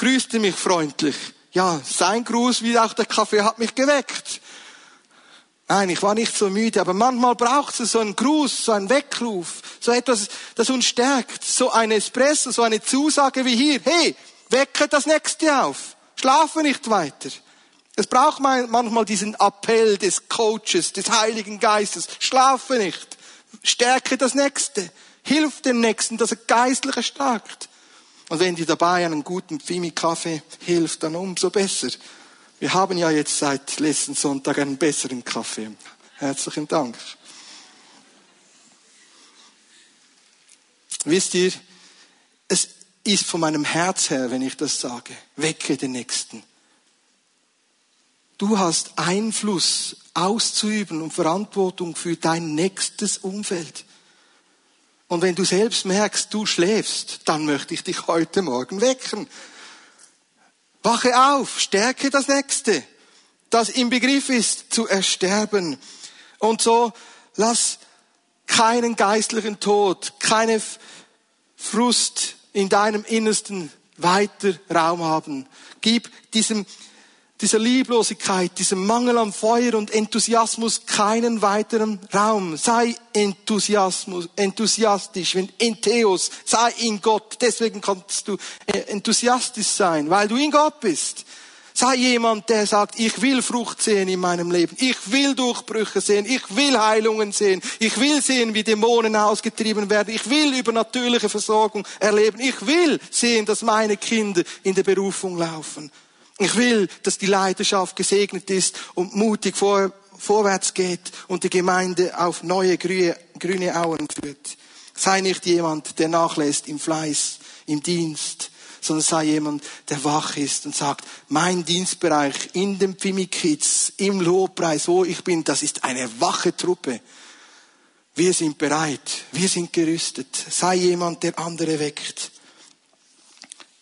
grüßte mich freundlich. Ja, sein Gruß wie auch der Kaffee hat mich geweckt. Nein, ich war nicht so müde, aber manchmal braucht es so einen Gruß, so einen Weckruf, so etwas, das uns stärkt, so ein Espresso, so eine Zusage wie hier. Hey, wecke das nächste auf. Schlafe nicht weiter. Es braucht manchmal diesen Appell des Coaches, des Heiligen Geistes. Schlafe nicht. Stärke das Nächste. Hilf dem Nächsten, dass er geistlich erstarkt. Und wenn dir dabei einen guten Fimi-Kaffee hilft, dann umso besser. Wir haben ja jetzt seit letzten Sonntag einen besseren Kaffee. Herzlichen Dank. Wisst ihr, es ist von meinem Herz her, wenn ich das sage, wecke den Nächsten. Du hast Einfluss auszuüben und Verantwortung für dein nächstes Umfeld. Und wenn du selbst merkst, du schläfst, dann möchte ich dich heute Morgen wecken. Wache auf, stärke das Nächste, das im Begriff ist zu ersterben. Und so lass keinen geistlichen Tod, keine Frust in deinem Innersten weiter Raum haben. Gib diesem dieser Lieblosigkeit, diesem Mangel an Feuer und Enthusiasmus keinen weiteren Raum. Sei Enthusiasmus, enthusiastisch, wenn Entheos, sei in Gott. Deswegen kannst du äh, enthusiastisch sein, weil du in Gott bist. Sei jemand, der sagt, ich will Frucht sehen in meinem Leben. Ich will Durchbrüche sehen. Ich will Heilungen sehen. Ich will sehen, wie Dämonen ausgetrieben werden. Ich will übernatürliche Versorgung erleben. Ich will sehen, dass meine Kinder in der Berufung laufen. Ich will, dass die Leidenschaft gesegnet ist und mutig vor, vorwärts geht und die Gemeinde auf neue grüne, grüne Auen führt. Sei nicht jemand, der nachlässt im Fleiß, im Dienst, sondern sei jemand, der wach ist und sagt, mein Dienstbereich in dem Pfimikids, im Lobpreis, wo ich bin, das ist eine wache Truppe. Wir sind bereit, wir sind gerüstet. Sei jemand, der andere weckt.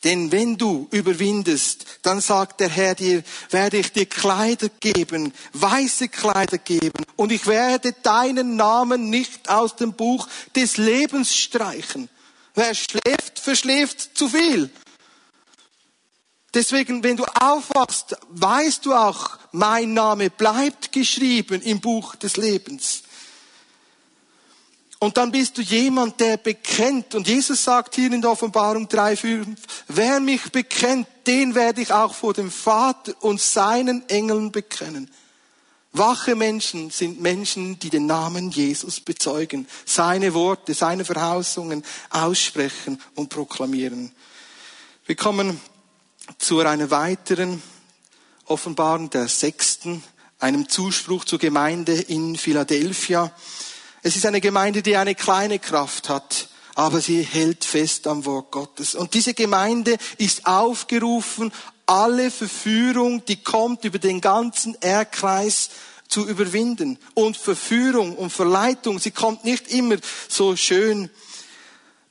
Denn wenn du überwindest, dann sagt der Herr dir, werde ich dir Kleider geben, weiße Kleider geben, und ich werde deinen Namen nicht aus dem Buch des Lebens streichen. Wer schläft, verschläft zu viel. Deswegen, wenn du aufwachst, weißt du auch, mein Name bleibt geschrieben im Buch des Lebens. Und dann bist du jemand, der bekennt. Und Jesus sagt hier in der Offenbarung 3, 5, wer mich bekennt, den werde ich auch vor dem Vater und seinen Engeln bekennen. Wache Menschen sind Menschen, die den Namen Jesus bezeugen, seine Worte, seine Verheißungen aussprechen und proklamieren. Wir kommen zu einer weiteren Offenbarung der sechsten, einem Zuspruch zur Gemeinde in Philadelphia. Es ist eine Gemeinde, die eine kleine Kraft hat, aber sie hält fest am Wort Gottes. Und diese Gemeinde ist aufgerufen, alle Verführung, die kommt über den ganzen Erdkreis, zu überwinden. Und Verführung und Verleitung, sie kommt nicht immer so schön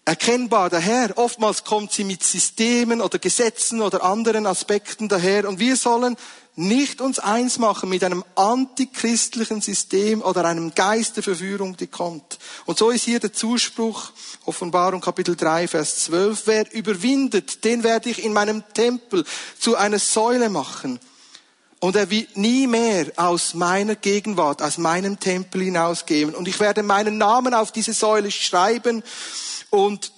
erkennbar daher. Oftmals kommt sie mit Systemen oder Gesetzen oder anderen Aspekten daher. Und wir sollen nicht uns eins machen mit einem antichristlichen System oder einem Geist der Verführung, die kommt. Und so ist hier der Zuspruch, Offenbarung Kapitel 3, Vers 12, wer überwindet, den werde ich in meinem Tempel zu einer Säule machen. Und er wird nie mehr aus meiner Gegenwart, aus meinem Tempel hinausgehen. Und ich werde meinen Namen auf diese Säule schreiben und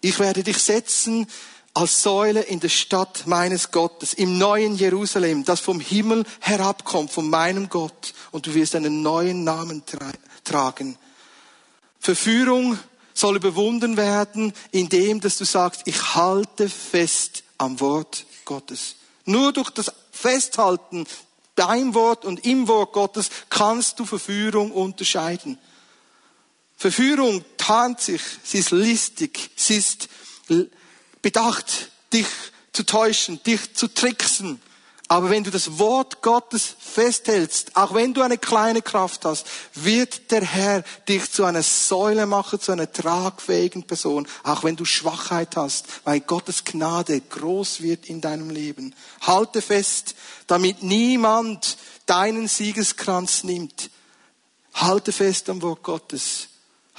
ich werde dich setzen als Säule in der Stadt meines Gottes, im neuen Jerusalem, das vom Himmel herabkommt, von meinem Gott. Und du wirst einen neuen Namen tra tragen. Verführung soll überwunden werden, indem, dass du sagst, ich halte fest am Wort Gottes. Nur durch das Festhalten dein Wort und im Wort Gottes kannst du Verführung unterscheiden. Verführung tarnt sich, sie ist listig, sie ist bedacht, dich zu täuschen, dich zu tricksen. Aber wenn du das Wort Gottes festhältst, auch wenn du eine kleine Kraft hast, wird der Herr dich zu einer Säule machen, zu einer tragfähigen Person, auch wenn du Schwachheit hast, weil Gottes Gnade groß wird in deinem Leben. Halte fest, damit niemand deinen Siegeskranz nimmt. Halte fest am Wort Gottes.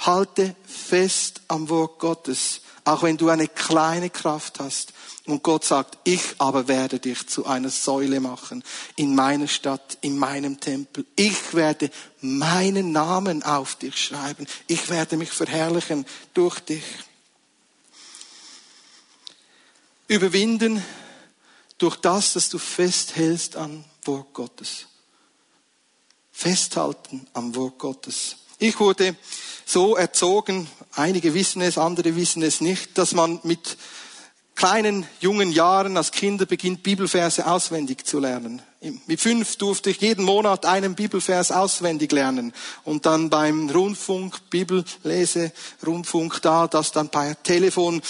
Halte fest am Wort Gottes. Auch wenn du eine kleine Kraft hast. Und Gott sagt, ich aber werde dich zu einer Säule machen in meiner Stadt, in meinem Tempel. Ich werde meinen Namen auf dich schreiben. Ich werde mich verherrlichen durch dich. Überwinden durch das, dass du festhältst am Wort Gottes. Festhalten am Wort Gottes. Ich wurde so erzogen, einige wissen es, andere wissen es nicht, dass man mit kleinen, jungen Jahren als Kinder beginnt, Bibelverse auswendig zu lernen. Mit fünf durfte ich jeden Monat einen Bibelvers auswendig lernen und dann beim Rundfunk, Bibellese, Rundfunk da, das dann per Telefon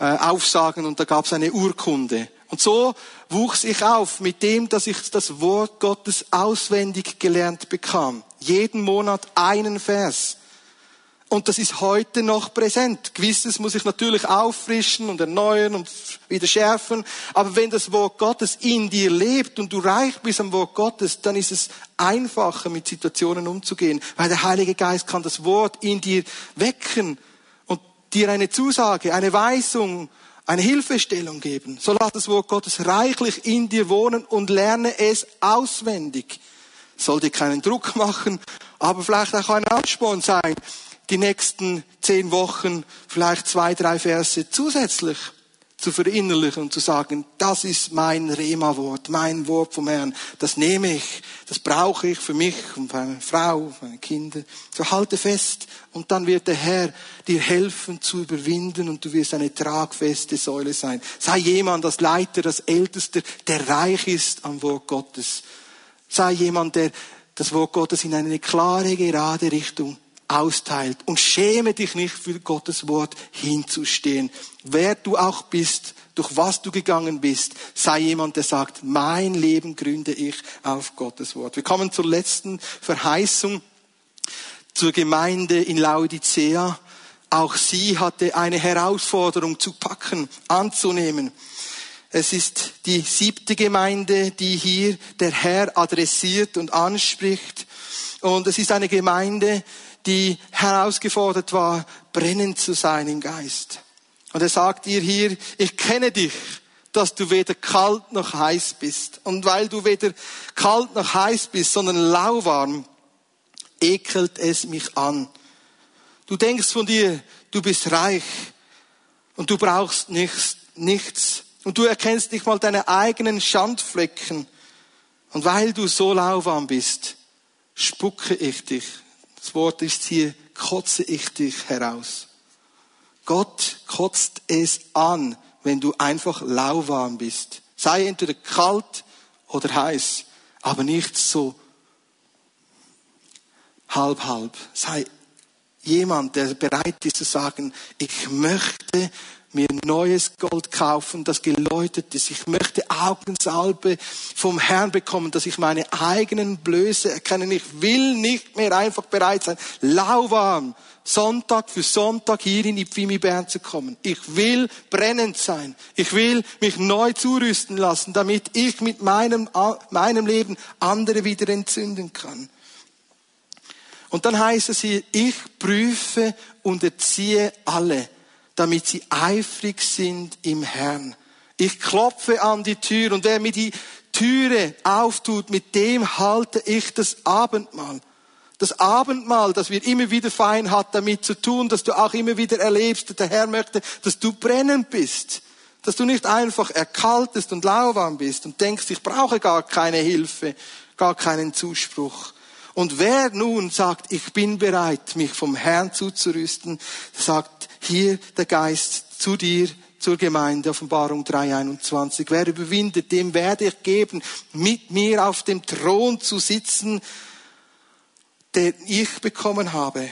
äh, aufsagen und da gab es eine Urkunde. Und so wuchs ich auf mit dem, dass ich das Wort Gottes auswendig gelernt bekam. Jeden Monat einen Vers. Und das ist heute noch präsent. Gewisses muss ich natürlich auffrischen und erneuern und wieder schärfen. Aber wenn das Wort Gottes in dir lebt und du reich bist am Wort Gottes, dann ist es einfacher, mit Situationen umzugehen. Weil der Heilige Geist kann das Wort in dir wecken und dir eine Zusage, eine Weisung, eine Hilfestellung geben. So lass das Wort Gottes reichlich in dir wohnen und lerne es auswendig. Soll dir keinen Druck machen, aber vielleicht auch ein Ansporn sein, die nächsten zehn Wochen vielleicht zwei, drei Verse zusätzlich zu verinnerlichen und zu sagen, das ist mein Rema-Wort, mein Wort vom Herrn, das nehme ich, das brauche ich für mich und für meine Frau, für meine Kinder. So halte fest und dann wird der Herr dir helfen zu überwinden und du wirst eine tragfeste Säule sein. Sei jemand als Leiter, als Ältester, der reich ist am Wort Gottes. Sei jemand, der das Wort Gottes in eine klare, gerade Richtung austeilt. Und schäme dich nicht für Gottes Wort hinzustehen. Wer du auch bist, durch was du gegangen bist, sei jemand, der sagt, mein Leben gründe ich auf Gottes Wort. Wir kommen zur letzten Verheißung, zur Gemeinde in Laodicea. Auch sie hatte eine Herausforderung zu packen, anzunehmen. Es ist die siebte Gemeinde, die hier der Herr adressiert und anspricht. Und es ist eine Gemeinde, die herausgefordert war, brennend zu sein im Geist. Und er sagt ihr hier, ich kenne dich, dass du weder kalt noch heiß bist. Und weil du weder kalt noch heiß bist, sondern lauwarm, ekelt es mich an. Du denkst von dir, du bist reich und du brauchst nichts, nichts. Und du erkennst nicht mal deine eigenen Schandflecken. Und weil du so lauwarm bist, spucke ich dich das Wort ist hier, kotze ich dich heraus. Gott kotzt es an, wenn du einfach lauwarm bist. Sei entweder kalt oder heiß, aber nicht so halb halb. Sei jemand, der bereit ist zu sagen, ich möchte mir neues Gold kaufen, das geläutet ist. Ich möchte Augensalbe vom Herrn bekommen, dass ich meine eigenen Blöße erkenne. Ich will nicht mehr einfach bereit sein, lauwarm, Sonntag für Sonntag hier in Ipfimi Bern zu kommen. Ich will brennend sein. Ich will mich neu zurüsten lassen, damit ich mit meinem, meinem Leben andere wieder entzünden kann. Und dann heißt es hier, ich prüfe und erziehe alle damit sie eifrig sind im Herrn. Ich klopfe an die Tür und wer mir die Türe auftut, mit dem halte ich das Abendmahl. Das Abendmahl, das wir immer wieder fein hat damit zu tun, dass du auch immer wieder erlebst, der Herr möchte, dass du brennend bist. Dass du nicht einfach erkaltest und lauwarm bist und denkst, ich brauche gar keine Hilfe, gar keinen Zuspruch. Und wer nun sagt, ich bin bereit, mich vom Herrn zuzurüsten, sagt hier der Geist zu dir, zur Gemeinde, Offenbarung 3.21. Wer überwindet, dem werde ich geben, mit mir auf dem Thron zu sitzen, den ich bekommen habe,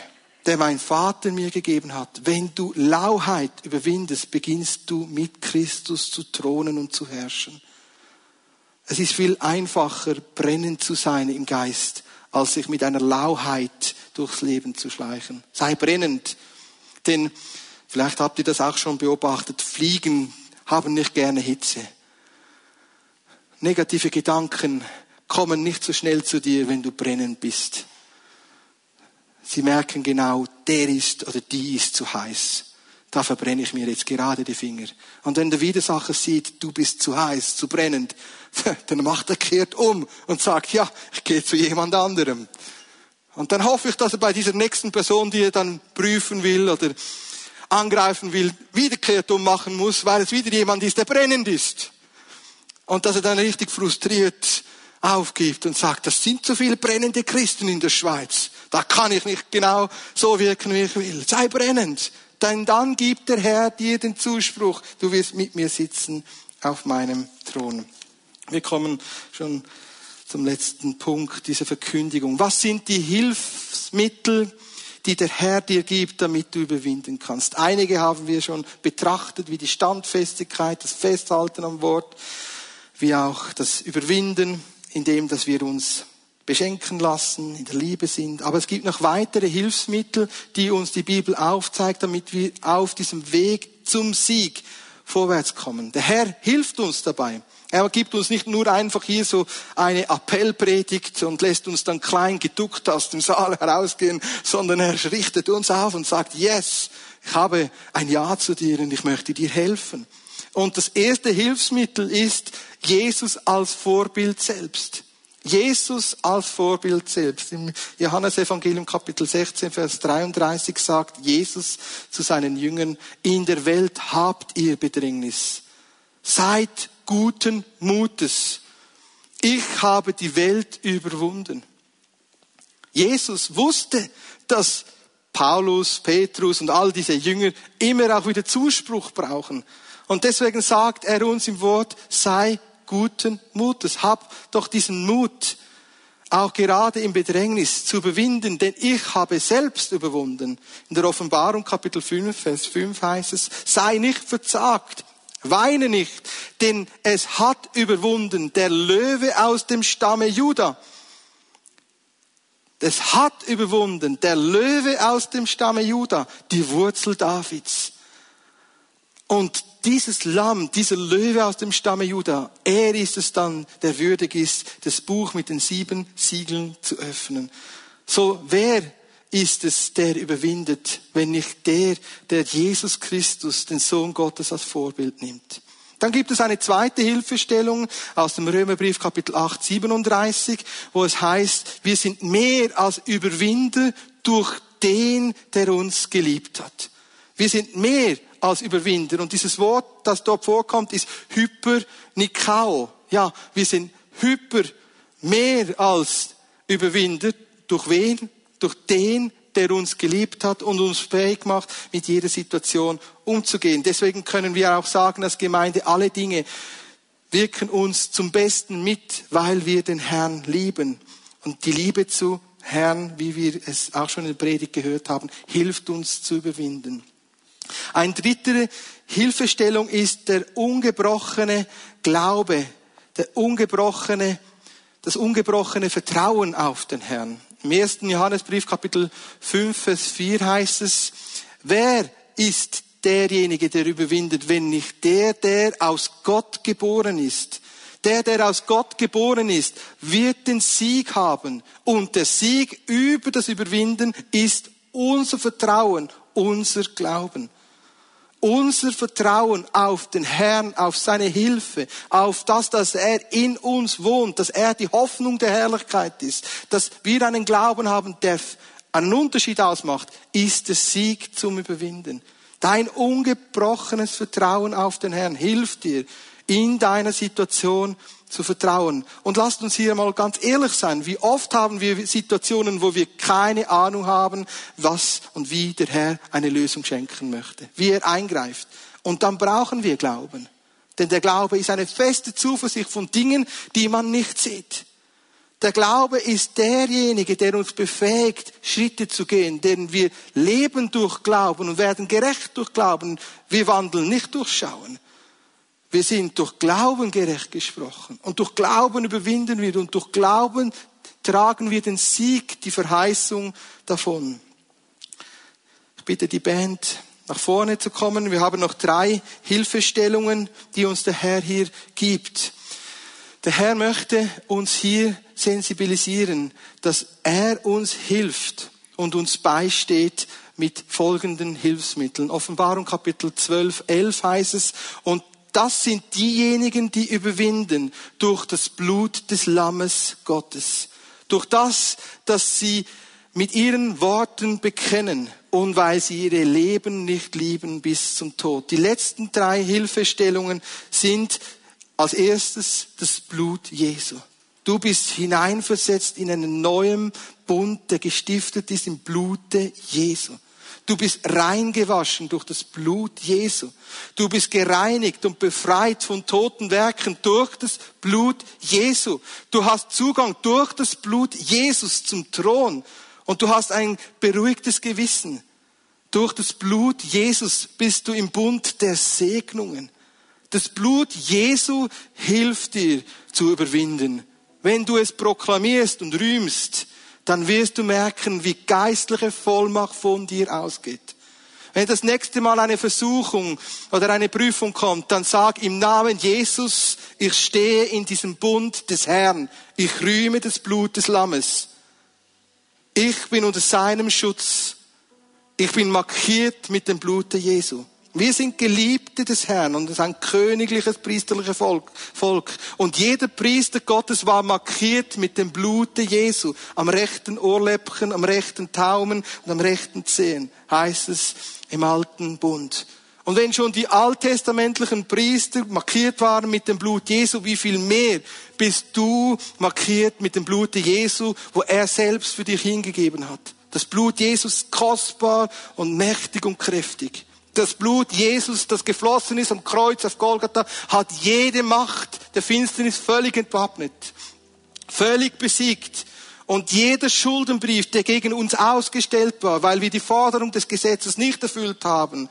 der mein Vater mir gegeben hat. Wenn du Lauheit überwindest, beginnst du mit Christus zu thronen und zu herrschen. Es ist viel einfacher, brennend zu sein im Geist, als sich mit einer Lauheit durchs Leben zu schleichen. Sei brennend. Denn vielleicht habt ihr das auch schon beobachtet. Fliegen haben nicht gerne Hitze. Negative Gedanken kommen nicht so schnell zu dir, wenn du brennend bist. Sie merken genau, der ist oder die ist zu heiß. Da verbrenne ich mir jetzt gerade die Finger. Und wenn der Widersacher sieht, du bist zu heiß, zu brennend, dann macht er kehrt um und sagt, ja, ich gehe zu jemand anderem. Und dann hoffe ich, dass er bei dieser nächsten Person, die er dann prüfen will oder angreifen will, wiederkehrt ummachen muss, weil es wieder jemand ist, der brennend ist. Und dass er dann richtig frustriert aufgibt und sagt, das sind so viele brennende Christen in der Schweiz. Da kann ich nicht genau so wirken, wie ich will. Sei brennend. Denn dann gibt der Herr dir den Zuspruch, du wirst mit mir sitzen auf meinem Thron. Wir kommen schon zum letzten Punkt dieser Verkündigung. Was sind die Hilfsmittel, die der Herr dir gibt, damit du überwinden kannst? Einige haben wir schon betrachtet, wie die Standfestigkeit, das Festhalten am Wort, wie auch das Überwinden, indem dass wir uns beschenken lassen, in der Liebe sind. Aber es gibt noch weitere Hilfsmittel, die uns die Bibel aufzeigt, damit wir auf diesem Weg zum Sieg vorwärts kommen. Der Herr hilft uns dabei. Er gibt uns nicht nur einfach hier so eine Appellpredigt und lässt uns dann klein geduckt aus dem Saal herausgehen, sondern er richtet uns auf und sagt, yes, ich habe ein Ja zu dir und ich möchte dir helfen. Und das erste Hilfsmittel ist Jesus als Vorbild selbst. Jesus als Vorbild selbst. Im Johannesevangelium Kapitel 16, Vers 33 sagt Jesus zu seinen Jüngern, in der Welt habt ihr Bedrängnis. Seid guten Mutes. Ich habe die Welt überwunden. Jesus wusste, dass Paulus, Petrus und all diese Jünger immer auch wieder Zuspruch brauchen. Und deswegen sagt er uns im Wort, sei guten Mutes. Hab doch diesen Mut, auch gerade im Bedrängnis zu überwinden, denn ich habe selbst überwunden. In der Offenbarung Kapitel 5, Vers 5 heißt es, sei nicht verzagt, Weine nicht, denn es hat überwunden der Löwe aus dem Stamme Juda. Es hat überwunden der Löwe aus dem Stamme Juda, die Wurzel Davids. Und dieses Lamm, dieser Löwe aus dem Stamme Juda, er ist es dann, der würdig ist, das Buch mit den sieben Siegeln zu öffnen. So, wer ist es, der überwindet, wenn nicht der, der Jesus Christus, den Sohn Gottes, als Vorbild nimmt. Dann gibt es eine zweite Hilfestellung aus dem Römerbrief Kapitel 8, 37, wo es heißt, wir sind mehr als Überwinder durch den, der uns geliebt hat. Wir sind mehr als Überwinder. Und dieses Wort, das dort vorkommt, ist Hypernikao. Ja, wir sind hyper, mehr als Überwinder. Durch wen? durch den, der uns geliebt hat und uns fähig macht, mit jeder Situation umzugehen. Deswegen können wir auch sagen, als Gemeinde, alle Dinge wirken uns zum Besten mit, weil wir den Herrn lieben. Und die Liebe zu Herrn, wie wir es auch schon in der Predigt gehört haben, hilft uns zu überwinden. Ein dritte Hilfestellung ist der ungebrochene Glaube, der ungebrochene, das ungebrochene Vertrauen auf den Herrn. Im ersten Johannesbrief Kapitel 5, Vers 4 heißt es, wer ist derjenige, der überwindet, wenn nicht der, der aus Gott geboren ist? Der, der aus Gott geboren ist, wird den Sieg haben. Und der Sieg über das Überwinden ist unser Vertrauen, unser Glauben unser Vertrauen auf den Herrn, auf seine Hilfe, auf das, dass er in uns wohnt, dass er die Hoffnung der Herrlichkeit ist, dass wir einen Glauben haben, der einen Unterschied ausmacht, ist der Sieg zum Überwinden. Dein ungebrochenes Vertrauen auf den Herrn hilft dir in deiner Situation zu vertrauen. Und lasst uns hier mal ganz ehrlich sein. Wie oft haben wir Situationen, wo wir keine Ahnung haben, was und wie der Herr eine Lösung schenken möchte, wie er eingreift. Und dann brauchen wir Glauben. Denn der Glaube ist eine feste Zuversicht von Dingen, die man nicht sieht. Der Glaube ist derjenige, der uns befähigt, Schritte zu gehen, denn wir leben durch Glauben und werden gerecht durch Glauben. Wir wandeln nicht durch Schauen. Wir sind durch Glauben gerecht gesprochen. Und durch Glauben überwinden wir und durch Glauben tragen wir den Sieg, die Verheißung davon. Ich bitte die Band nach vorne zu kommen. Wir haben noch drei Hilfestellungen, die uns der Herr hier gibt. Der Herr möchte uns hier sensibilisieren, dass er uns hilft und uns beisteht, mit folgenden Hilfsmitteln. Offenbarung Kapitel 12, 11 heißt es, und das sind diejenigen, die überwinden durch das Blut des Lammes Gottes. Durch das, dass sie mit ihren Worten bekennen und weil sie ihre Leben nicht lieben bis zum Tod. Die letzten drei Hilfestellungen sind als erstes das Blut Jesu. Du bist hineinversetzt in einen neuen Bund, der gestiftet ist im Blute Jesu. Du bist reingewaschen durch das Blut Jesu. Du bist gereinigt und befreit von toten Werken durch das Blut Jesu. Du hast Zugang durch das Blut Jesus zum Thron und du hast ein beruhigtes Gewissen. Durch das Blut Jesus bist du im Bund der Segnungen. Das Blut Jesu hilft dir zu überwinden. Wenn du es proklamierst und rühmst, dann wirst du merken, wie geistliche Vollmacht von dir ausgeht. Wenn das nächste Mal eine Versuchung oder eine Prüfung kommt, dann sag im Namen Jesus, ich stehe in diesem Bund des Herrn. Ich rühme das Blut des Lammes. Ich bin unter seinem Schutz. Ich bin markiert mit dem Blute Jesu. Wir sind Geliebte des Herrn und es ist ein königliches, priesterliches Volk, Volk. Und jeder Priester Gottes war markiert mit dem Blute Jesu. Am rechten Ohrläppchen, am rechten Taumen und am rechten Zehen, heißt es im alten Bund. Und wenn schon die alttestamentlichen Priester markiert waren mit dem Blut Jesu, wie viel mehr bist du markiert mit dem Blute Jesu, wo er selbst für dich hingegeben hat. Das Blut Jesus kostbar und mächtig und kräftig. Das Blut Jesus, das geflossen ist am Kreuz auf Golgatha, hat jede Macht der Finsternis völlig entwappnet, völlig besiegt. Und jeder Schuldenbrief, der gegen uns ausgestellt war, weil wir die Forderung des Gesetzes nicht erfüllt haben,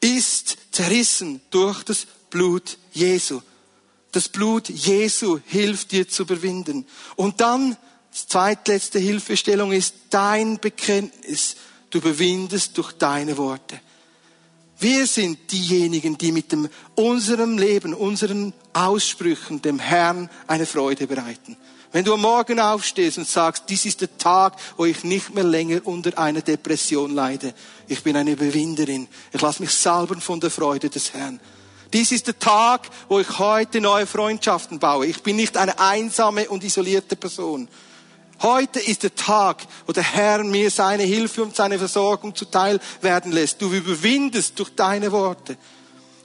ist zerrissen durch das Blut Jesu. Das Blut Jesu hilft dir zu überwinden. Und dann, die zweitletzte Hilfestellung ist dein Bekenntnis. Du überwindest durch deine Worte. Wir sind diejenigen, die mit dem, unserem Leben, unseren Aussprüchen dem Herrn eine Freude bereiten. Wenn du am Morgen aufstehst und sagst, dies ist der Tag, wo ich nicht mehr länger unter einer Depression leide. Ich bin eine Überwinderin. Ich lasse mich salben von der Freude des Herrn. Dies ist der Tag, wo ich heute neue Freundschaften baue. Ich bin nicht eine einsame und isolierte Person. Heute ist der Tag, wo der Herr mir seine Hilfe und seine Versorgung zuteil werden lässt. Du überwindest durch deine Worte.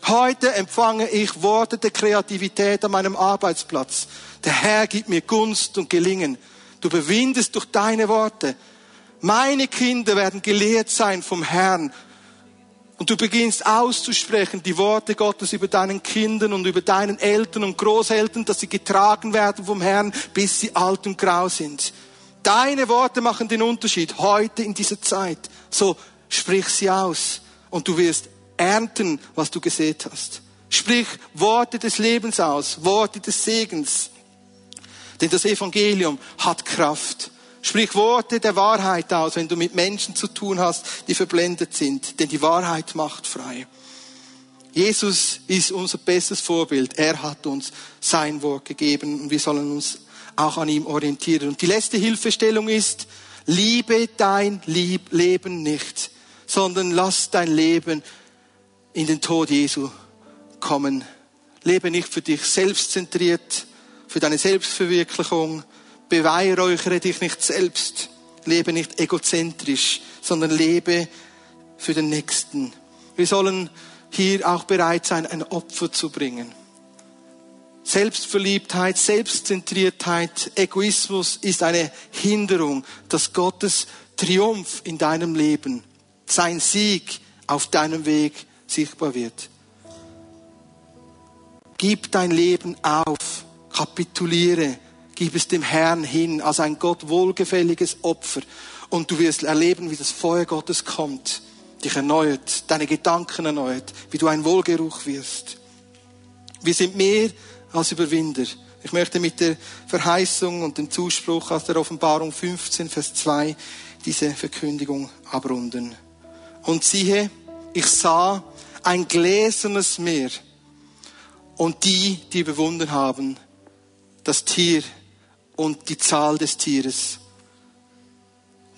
Heute empfange ich Worte der Kreativität an meinem Arbeitsplatz. Der Herr gibt mir Gunst und Gelingen. Du überwindest durch deine Worte. Meine Kinder werden gelehrt sein vom Herrn. Und du beginnst auszusprechen die Worte Gottes über deinen Kindern und über deinen Eltern und Großeltern, dass sie getragen werden vom Herrn, bis sie alt und grau sind. Deine Worte machen den Unterschied heute in dieser Zeit. So sprich sie aus und du wirst ernten, was du gesät hast. Sprich Worte des Lebens aus, Worte des Segens. Denn das Evangelium hat Kraft. Sprich Worte der Wahrheit aus, wenn du mit Menschen zu tun hast, die verblendet sind. Denn die Wahrheit macht frei. Jesus ist unser bestes Vorbild. Er hat uns sein Wort gegeben und wir sollen uns auch an ihm orientieren. Und die letzte Hilfestellung ist, liebe dein Lieb Leben nicht, sondern lass dein Leben in den Tod Jesu kommen. Lebe nicht für dich selbstzentriert, für deine Selbstverwirklichung. Beweihräuchere dich nicht selbst. Lebe nicht egozentrisch, sondern lebe für den Nächsten. Wir sollen hier auch bereit sein, ein Opfer zu bringen. Selbstverliebtheit, Selbstzentriertheit, Egoismus ist eine Hinderung, dass Gottes Triumph in deinem Leben, sein Sieg auf deinem Weg sichtbar wird. Gib dein Leben auf, kapituliere, gib es dem Herrn hin als ein Gott wohlgefälliges Opfer und du wirst erleben, wie das Feuer Gottes kommt, dich erneuert, deine Gedanken erneuert, wie du ein Wohlgeruch wirst. Wir sind mehr als Überwinder. Ich möchte mit der Verheißung und dem Zuspruch aus der Offenbarung 15, Vers 2 diese Verkündigung abrunden. Und siehe, ich sah ein gläsernes Meer und die, die überwunden haben, das Tier und die Zahl des Tieres.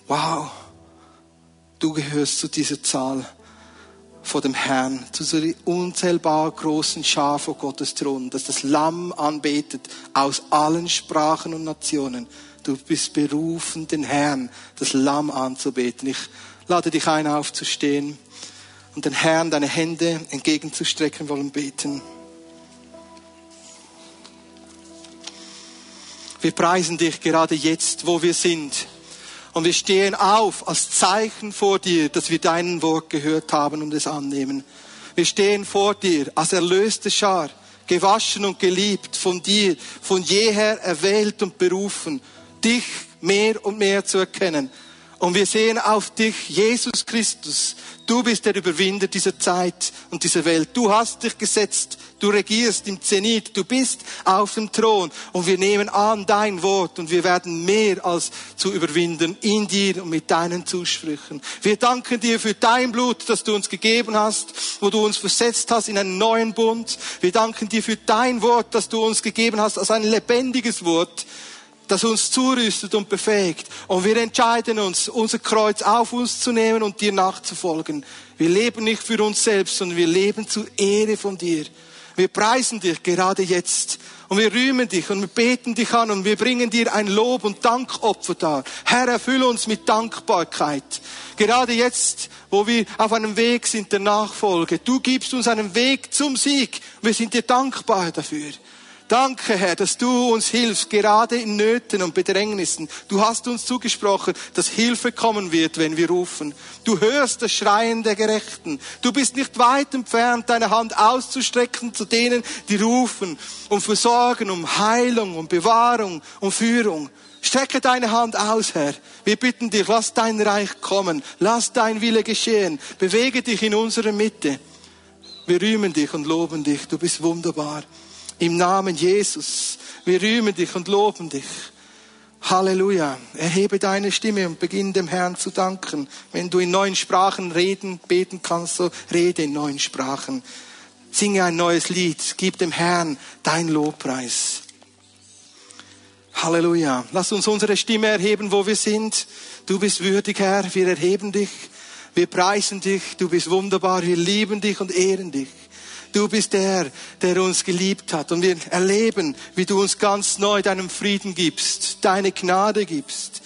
Wow. du gehörst zu dieser Zahl vor dem Herrn, zu so unzählbar großen Schar vor Gottes Thron, dass das Lamm anbetet aus allen Sprachen und Nationen. Du bist berufen, den Herrn, das Lamm anzubeten. Ich lade dich ein, aufzustehen und den Herrn deine Hände entgegenzustrecken wollen beten. Wir preisen dich gerade jetzt, wo wir sind. Und wir stehen auf als Zeichen vor dir, dass wir dein Wort gehört haben und es annehmen. Wir stehen vor dir als erlöste Schar, gewaschen und geliebt von dir, von jeher erwählt und berufen, dich mehr und mehr zu erkennen. Und wir sehen auf dich, Jesus Christus. Du bist der Überwinder dieser Zeit und dieser Welt. Du hast dich gesetzt. Du regierst im Zenit. Du bist auf dem Thron. Und wir nehmen an dein Wort und wir werden mehr als zu überwinden in dir und mit deinen Zusprüchen. Wir danken dir für dein Blut, das du uns gegeben hast, wo du uns versetzt hast in einen neuen Bund. Wir danken dir für dein Wort, das du uns gegeben hast als ein lebendiges Wort das uns zurüstet und befähigt. Und wir entscheiden uns, unser Kreuz auf uns zu nehmen und dir nachzufolgen. Wir leben nicht für uns selbst, sondern wir leben zur Ehre von dir. Wir preisen dich gerade jetzt und wir rühmen dich und wir beten dich an und wir bringen dir ein Lob und Dankopfer dar. Herr, erfülle uns mit Dankbarkeit. Gerade jetzt, wo wir auf einem Weg sind der Nachfolge. Du gibst uns einen Weg zum Sieg. Wir sind dir dankbar dafür. Danke, Herr, dass du uns hilfst, gerade in Nöten und Bedrängnissen. Du hast uns zugesprochen, dass Hilfe kommen wird, wenn wir rufen. Du hörst das Schreien der Gerechten. Du bist nicht weit entfernt, deine Hand auszustrecken zu denen, die rufen, um Versorgen, um Heilung, um Bewahrung, um Führung. Strecke deine Hand aus, Herr. Wir bitten dich, lass dein Reich kommen. Lass dein Wille geschehen. Bewege dich in unserer Mitte. Wir rühmen dich und loben dich. Du bist wunderbar. Im Namen Jesus. Wir rühmen dich und loben dich. Halleluja. Erhebe deine Stimme und beginn dem Herrn zu danken. Wenn du in neuen Sprachen reden, beten kannst, so rede in neuen Sprachen. Singe ein neues Lied. Gib dem Herrn dein Lobpreis. Halleluja. Lass uns unsere Stimme erheben, wo wir sind. Du bist würdig, Herr. Wir erheben dich. Wir preisen dich. Du bist wunderbar. Wir lieben dich und ehren dich. Du bist der, der uns geliebt hat. Und wir erleben, wie du uns ganz neu deinen Frieden gibst, deine Gnade gibst.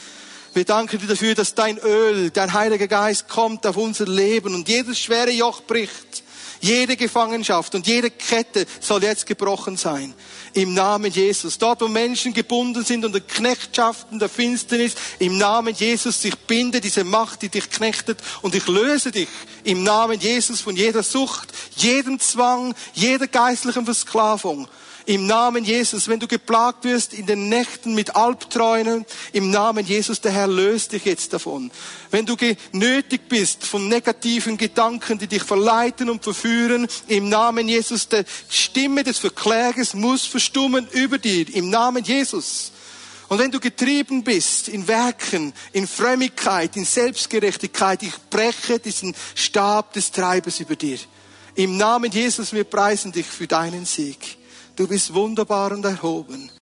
Wir danken dir dafür, dass dein Öl, dein Heiliger Geist kommt auf unser Leben und jedes schwere Joch bricht. Jede Gefangenschaft und jede Kette soll jetzt gebrochen sein. Im Namen Jesus. Dort, wo Menschen gebunden sind unter Knechtschaften der Finsternis, im Namen Jesus, ich binde diese Macht, die dich knechtet und ich löse dich im Namen Jesus von jeder Sucht, jedem Zwang, jeder geistlichen Versklavung. Im Namen Jesus, wenn du geplagt wirst in den Nächten mit Albträumen, im Namen Jesus, der Herr löst dich jetzt davon. Wenn du genötigt bist von negativen Gedanken, die dich verleiten und verführen, im Namen Jesus, der Stimme des Verklägers muss verstummen über dir, im Namen Jesus. Und wenn du getrieben bist in Werken, in Frömmigkeit, in Selbstgerechtigkeit, ich breche diesen Stab des Treibers über dir. Im Namen Jesus, wir preisen dich für deinen Sieg. Du bist wunderbar und erhoben.